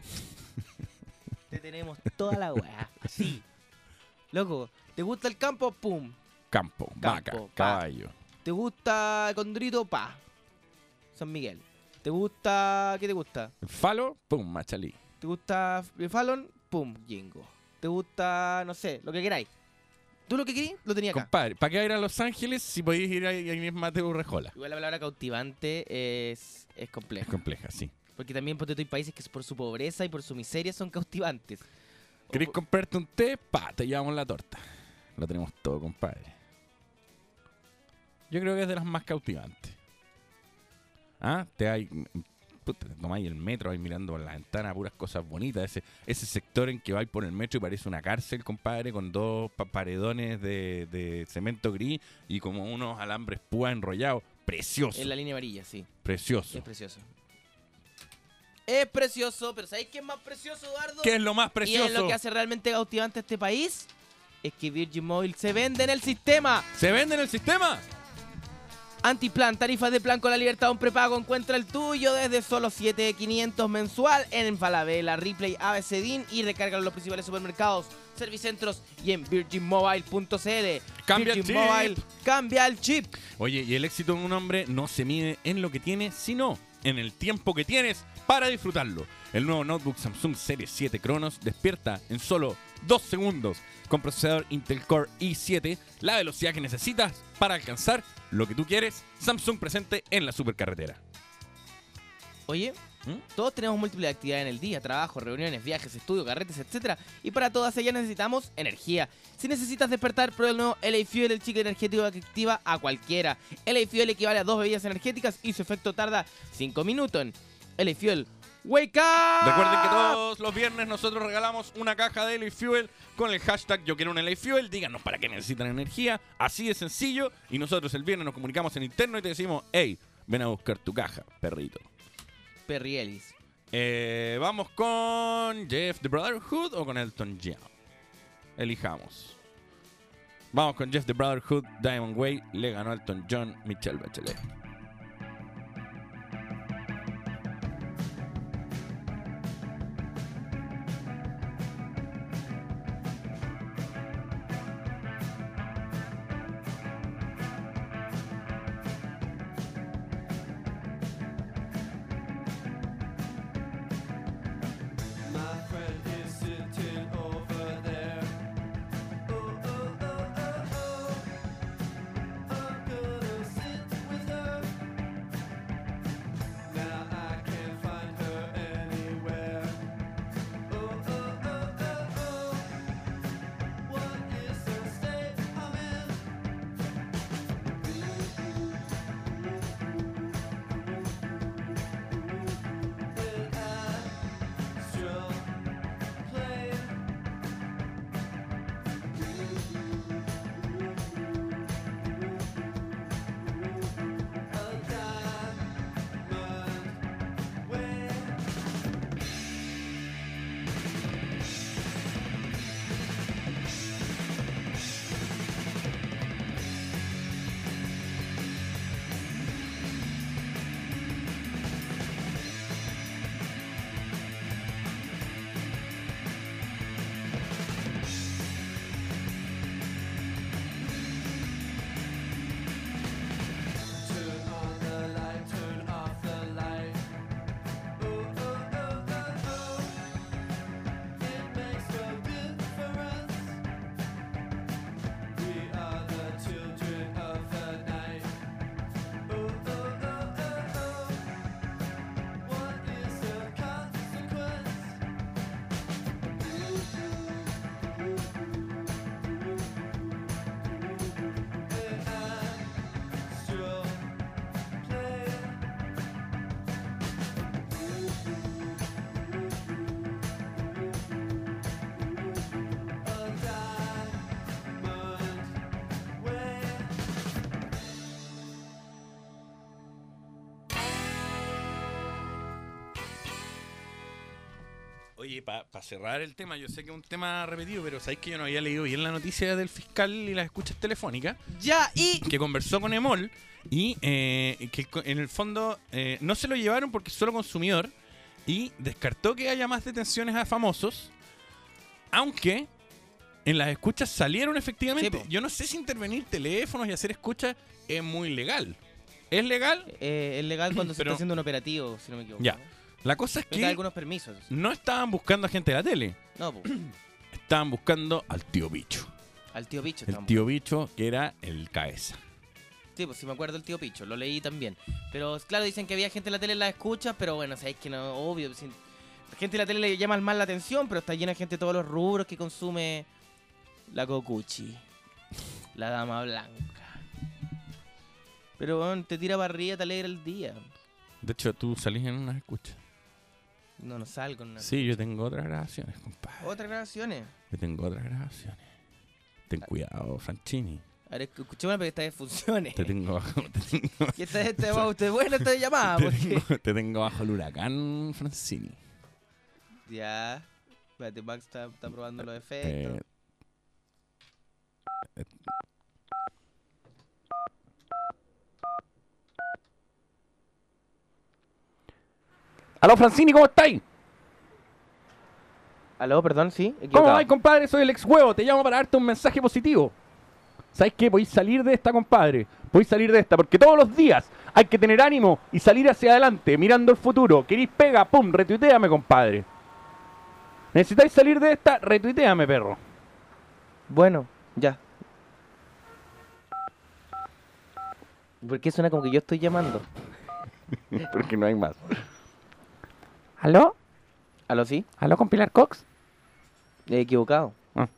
<laughs> Te tenemos toda la weá, así. Loco, ¿te gusta el campo? Pum. Campo, vaca, pa. caballo. ¿Te gusta el condorito? Pa. San Miguel. ¿Te gusta? ¿Qué te gusta? Falo, pum, machalí. ¿Te gusta el Fallon? Pum, Jingo. ¿Te gusta, no sé, lo que queráis? ¿Tú lo que querías? Lo tenía acá. Compadre, ¿para qué ir a Los Ángeles si podéis ir ahí, mismo a Mateo Rejola? Igual la palabra cautivante es, es Es compleja. compleja, sí. Porque también tú, hay países que por su pobreza y por su miseria son cautivantes. ¿Querés comprarte un té? Pa, te llevamos la torta. Lo tenemos todo, compadre. Yo creo que es de las más cautivantes. ¿Ah? Te hay. puta, te tomáis el metro, vais mirando por la ventana, puras cosas bonitas. Ese, ese sector en que vais por el metro y parece una cárcel, compadre, con dos pa- paredones de, de cemento gris y como unos alambres púa enrollados. Precioso. En la línea amarilla, sí. Precioso. Es precioso. Es precioso, pero ¿sabéis qué es más precioso, Eduardo? ¿Qué es lo más Y es precioso? lo que hace realmente cautivante a este país. Es que Virgin Mobile se vende en el sistema. ¿Se vende en el sistema? Antiplan, tarifas de plan con la libertad de un prepago. Encuentra el tuyo desde solo 7.500 mensual en Falabella, Replay, ABCDIN y recarga en los principales supermercados, servicentros y en virginmobile.cl. Cambia el Virgin chip. Mobile, cambia el chip. Oye, y el éxito de un hombre no se mide en lo que tiene, sino en el tiempo que tienes para disfrutarlo. El nuevo notebook Samsung Serie 7 Cronos despierta en solo dos segundos con procesador Intel Core i7, la velocidad que necesitas para alcanzar lo que tú quieres. Samsung presente en la supercarretera. Oye, todos tenemos múltiples actividades en el día, trabajo, reuniones, viajes, estudio, carretes, etc. Y para todas ellas necesitamos energía. Si necesitas despertar, prueba el nuevo LA Fuel, el chicle energético que activa a cualquiera. LA Fuel equivale a dos bebidas energéticas y su efecto tarda 5 minutos. LA Fuel, wake up. Recuerden que todos los viernes nosotros regalamos una caja de LA Fuel con el hashtag Yo quiero un LA Fuel. Díganos para qué necesitan energía. Así de sencillo. Y nosotros el viernes nos comunicamos en interno y te decimos, hey, ven a buscar tu caja, perrito. Perrielis. Eh, Vamos con Jeff the Brotherhood o con Elton John. Elijamos. Vamos con Jeff the Brotherhood, Diamond Way. Le ganó Elton John, Michelle Bachelet. Oye, para cerrar el tema, yo sé que es un tema repetido, pero sabéis que yo no había leído bien la noticia del fiscal y las escuchas telefónicas. Ya, y. Que conversó con Emol y eh, que en el fondo eh, no se lo llevaron porque es solo consumidor y descartó que haya más detenciones a famosos, aunque en las escuchas salieron efectivamente. yo no sé si intervenir teléfonos y hacer escuchas es muy legal. ¿Es legal? Eh, es legal cuando se está haciendo un operativo, si no me equivoco. Ya. La cosa es que algunos permisos. no estaban buscando a gente de la tele. No, pues, <clears throat> Estaban buscando al tío bicho. al tío Picho. El tío bicho que era el cabeza. Sí, pues sí me acuerdo del tío Picho, lo leí también. Pero claro, dicen que había gente en la tele en las escuchas, pero bueno, sabéis que no, obvio. sin- La gente de la tele le llama más la atención, pero está llena de gente de todos los rubros que consume la cocuchi. La dama blanca. Pero bueno, te tira para arriba, te alegra el día. De hecho, tú salís en unas escuchas. No, no salgo. No. Sí, yo tengo otras grabaciones, compadre. Otras grabaciones. Yo tengo otras grabaciones. Ten cuidado, Franchini. A ver, escuchémosla para que esta vez funcione. Te tengo bajo, te <laughs> tengo, Que esta este, usted buena esta llamada, te porque... tengo- te tengo bajo el huracán, Francini. Ya. Espérate, Max está, está probando los efectos. Eh, eh, Aló, Francini, ¿cómo estáis? Aló, perdón, sí. ¿Cómo vais, compadre? Soy el ex huevo. Te llamo para darte un mensaje positivo. ¿Sabes qué? Podéis salir de esta, compadre. Podéis salir de esta, porque todos los días hay que tener ánimo y salir hacia adelante, mirando el futuro. ¿Queréis pega? ¡Pum! Retuiteame, compadre. ¿Necesitáis salir de esta? Retuiteame, perro. Bueno, ya. ¿Por qué suena como que yo estoy llamando? <laughs> porque no hay más. ¿Aló? ¿Aló, sí? ¿Aló con Pilar Cox? He equivocado. Ah.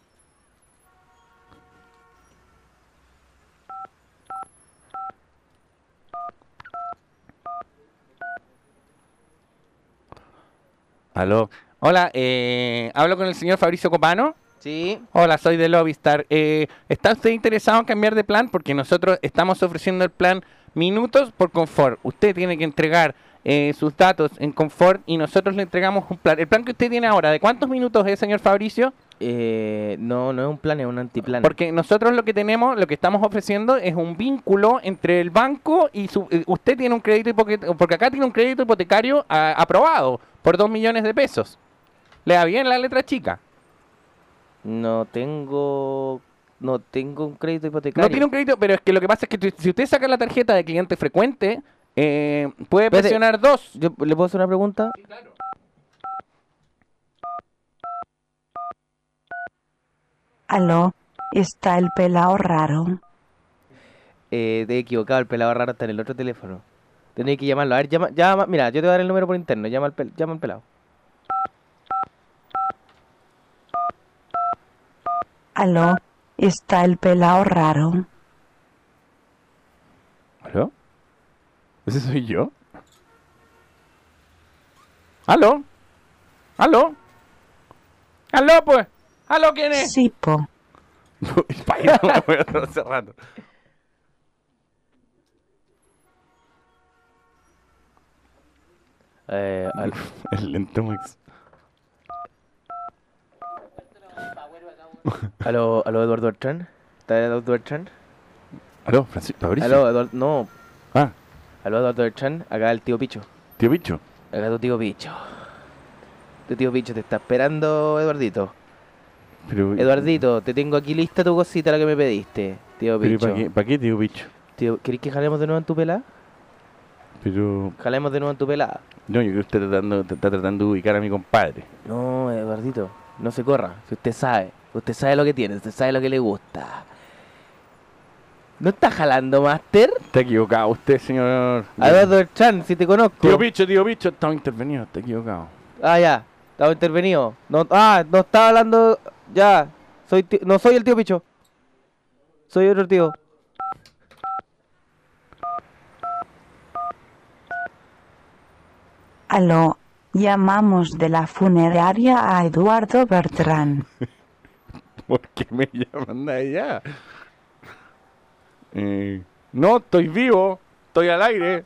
Aló. Hola, eh, ¿hablo con el señor Fabricio Copano? Sí. Hola, soy de Lobistar. Eh, ¿Está usted interesado en cambiar de plan? Porque nosotros estamos ofreciendo el plan Minutos por Confort. Usted tiene que entregar eh, sus datos en Confort y nosotros le entregamos un plan. ¿El plan que usted tiene ahora, de cuántos minutos es, señor Fabricio? Eh, no, no es un plan, es un antiplan. Porque nosotros lo que tenemos, lo que estamos ofreciendo es un vínculo entre el banco y su, eh, usted tiene un crédito hipotecario, porque acá tiene un crédito hipotecario aprobado por dos millones de pesos. ¿Le da bien la letra chica? No tengo. No tengo un crédito hipotecario. No tiene un crédito, pero es que lo que pasa es que si usted saca la tarjeta de cliente frecuente, eh, puede Espérate, presionar dos. ¿Yo, ¿Le puedo hacer una pregunta? Aló, está el pelao raro. Eh, te he equivocado, el pelado raro está en el otro teléfono. Tenéis que llamarlo. A ver, llama, llama. Mira, yo te voy a dar el número por interno. Llama al, pel- llama al pelado. Aló, está el pelao raro. ¿Aló? ¿Ese soy yo? ¿Aló? ¿Aló? ¿Aló, pues? ¿Aló, quién es? Sí, po. <laughs> Vaya, no, voy a estar hace rato. Eh, al- <laughs> El lento Max. <laughs> aló, aló, Eduardo Bertrand. ¿Está Eduardo Bertrand? ¿Aló, Francisco Fabricio? Aló, Eduardo. No. Aló, Eduardo Bertrand. Acá el tío Picho. Tío Bicho. Acá tu tío Picho. Tu tío Picho te está esperando, Eduardito. Pero, Eduardito, te tengo aquí lista tu cosita, la que me pediste. Tío Picho. ¿para qué, pa' qué, tío Bicho? Tío, ¿Querés que jalemos de nuevo en tu pelada? Pero... Jalemos de nuevo en tu pelada. No, yo creo que usted está tratando, está tratando de ubicar a mi compadre. No, Eduardito, no se corra. Si usted sabe, usted sabe lo que tiene, usted sabe lo que le gusta. ¿No está jalando, Master? Está equivocado usted, señor. A Eduardo Chan, si te conozco. Tío Bicho, tío Bicho, estaba intervenido, está equivocado. Ah, ya, estaba intervenido. No, ah, no estaba hablando. Ya, soy no soy el tío Picho. Soy otro tío. Aló, llamamos de la funeraria a Eduardo Bertrán. <laughs> ¿Por qué me llaman de allá? Eh, no, estoy vivo, estoy al aire.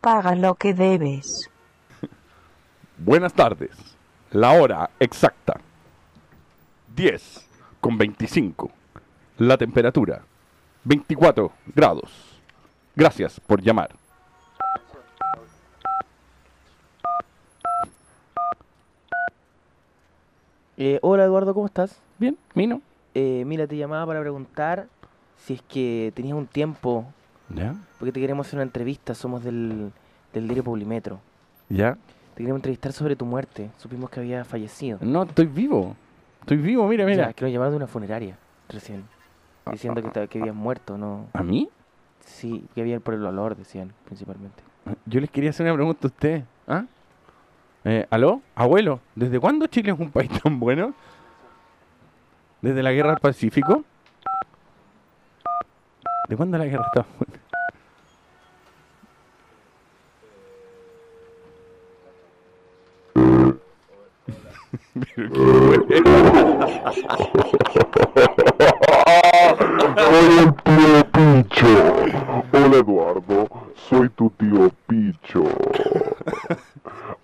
Paga lo que debes. <laughs> Buenas tardes. La hora exacta. 10 con 25. La temperatura. 24 grados. Gracias por llamar. Eh, hola Eduardo, ¿cómo estás? Bien, Mino. Eh, mira, te llamaba para preguntar si es que tenías un tiempo, ¿Ya? porque te queremos hacer una entrevista, somos del, del diario Publimetro. ¿Ya? Te queremos entrevistar sobre tu muerte, supimos que había fallecido. No, estoy vivo. Estoy vivo, mira, Ya, mira. es que nos llamaron de una funeraria recién, diciendo que, te- que habías muerto, ¿no? ¿A mí? Sí, que bien por el olor, decían, principalmente. Yo les quería hacer una pregunta a ustedes. ¿Ah? Eh, ¿Aló? Abuelo, ¿desde cuándo Chile es un país tan bueno? ¿Desde la guerra del Pacífico? ¿De cuándo la guerra está buena? Soy el tío Picho. Hola Eduardo, soy tu tío Picho.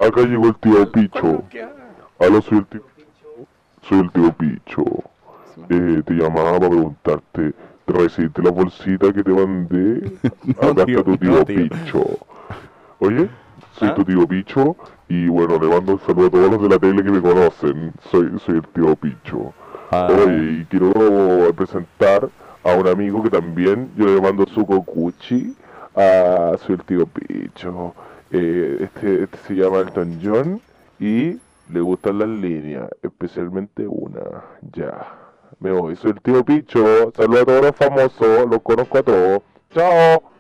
Acá llegó el tío Picho. Hola, soy el tío Soy el tío Picho. Eh, te llamaba para preguntarte, ¿te recibiste la bolsita que te mandé? <laughs> Acá tío, está tu tío no, tío. Picho. Oye, soy ¿Ah? tu tío Picho y bueno, le mando un saludo a todos los de la tele que me conocen. Soy, soy el tío Picho. Ah. Oye, y quiero presentar a un amigo que también yo le mando su cocuchi. Ah, soy el tío Picho. Eh, este, este se llama Elton John y le gustan las líneas, especialmente una. Ya. Me voy, soy el tío Picho. Saludos a todos los famosos, los conozco a todos. Chao.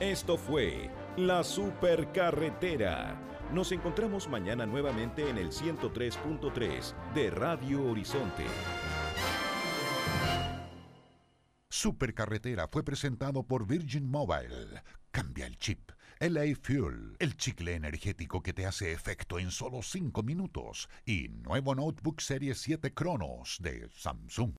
Esto fue La Supercarretera. Nos encontramos mañana nuevamente en el 103.3 de Radio Horizonte. Supercarretera fue presentado por Virgin Mobile. Cambia el chip. LA Fuel, el chicle energético que te hace efecto en solo 5 minutos. Y nuevo notebook Serie 7 Cronos de Samsung.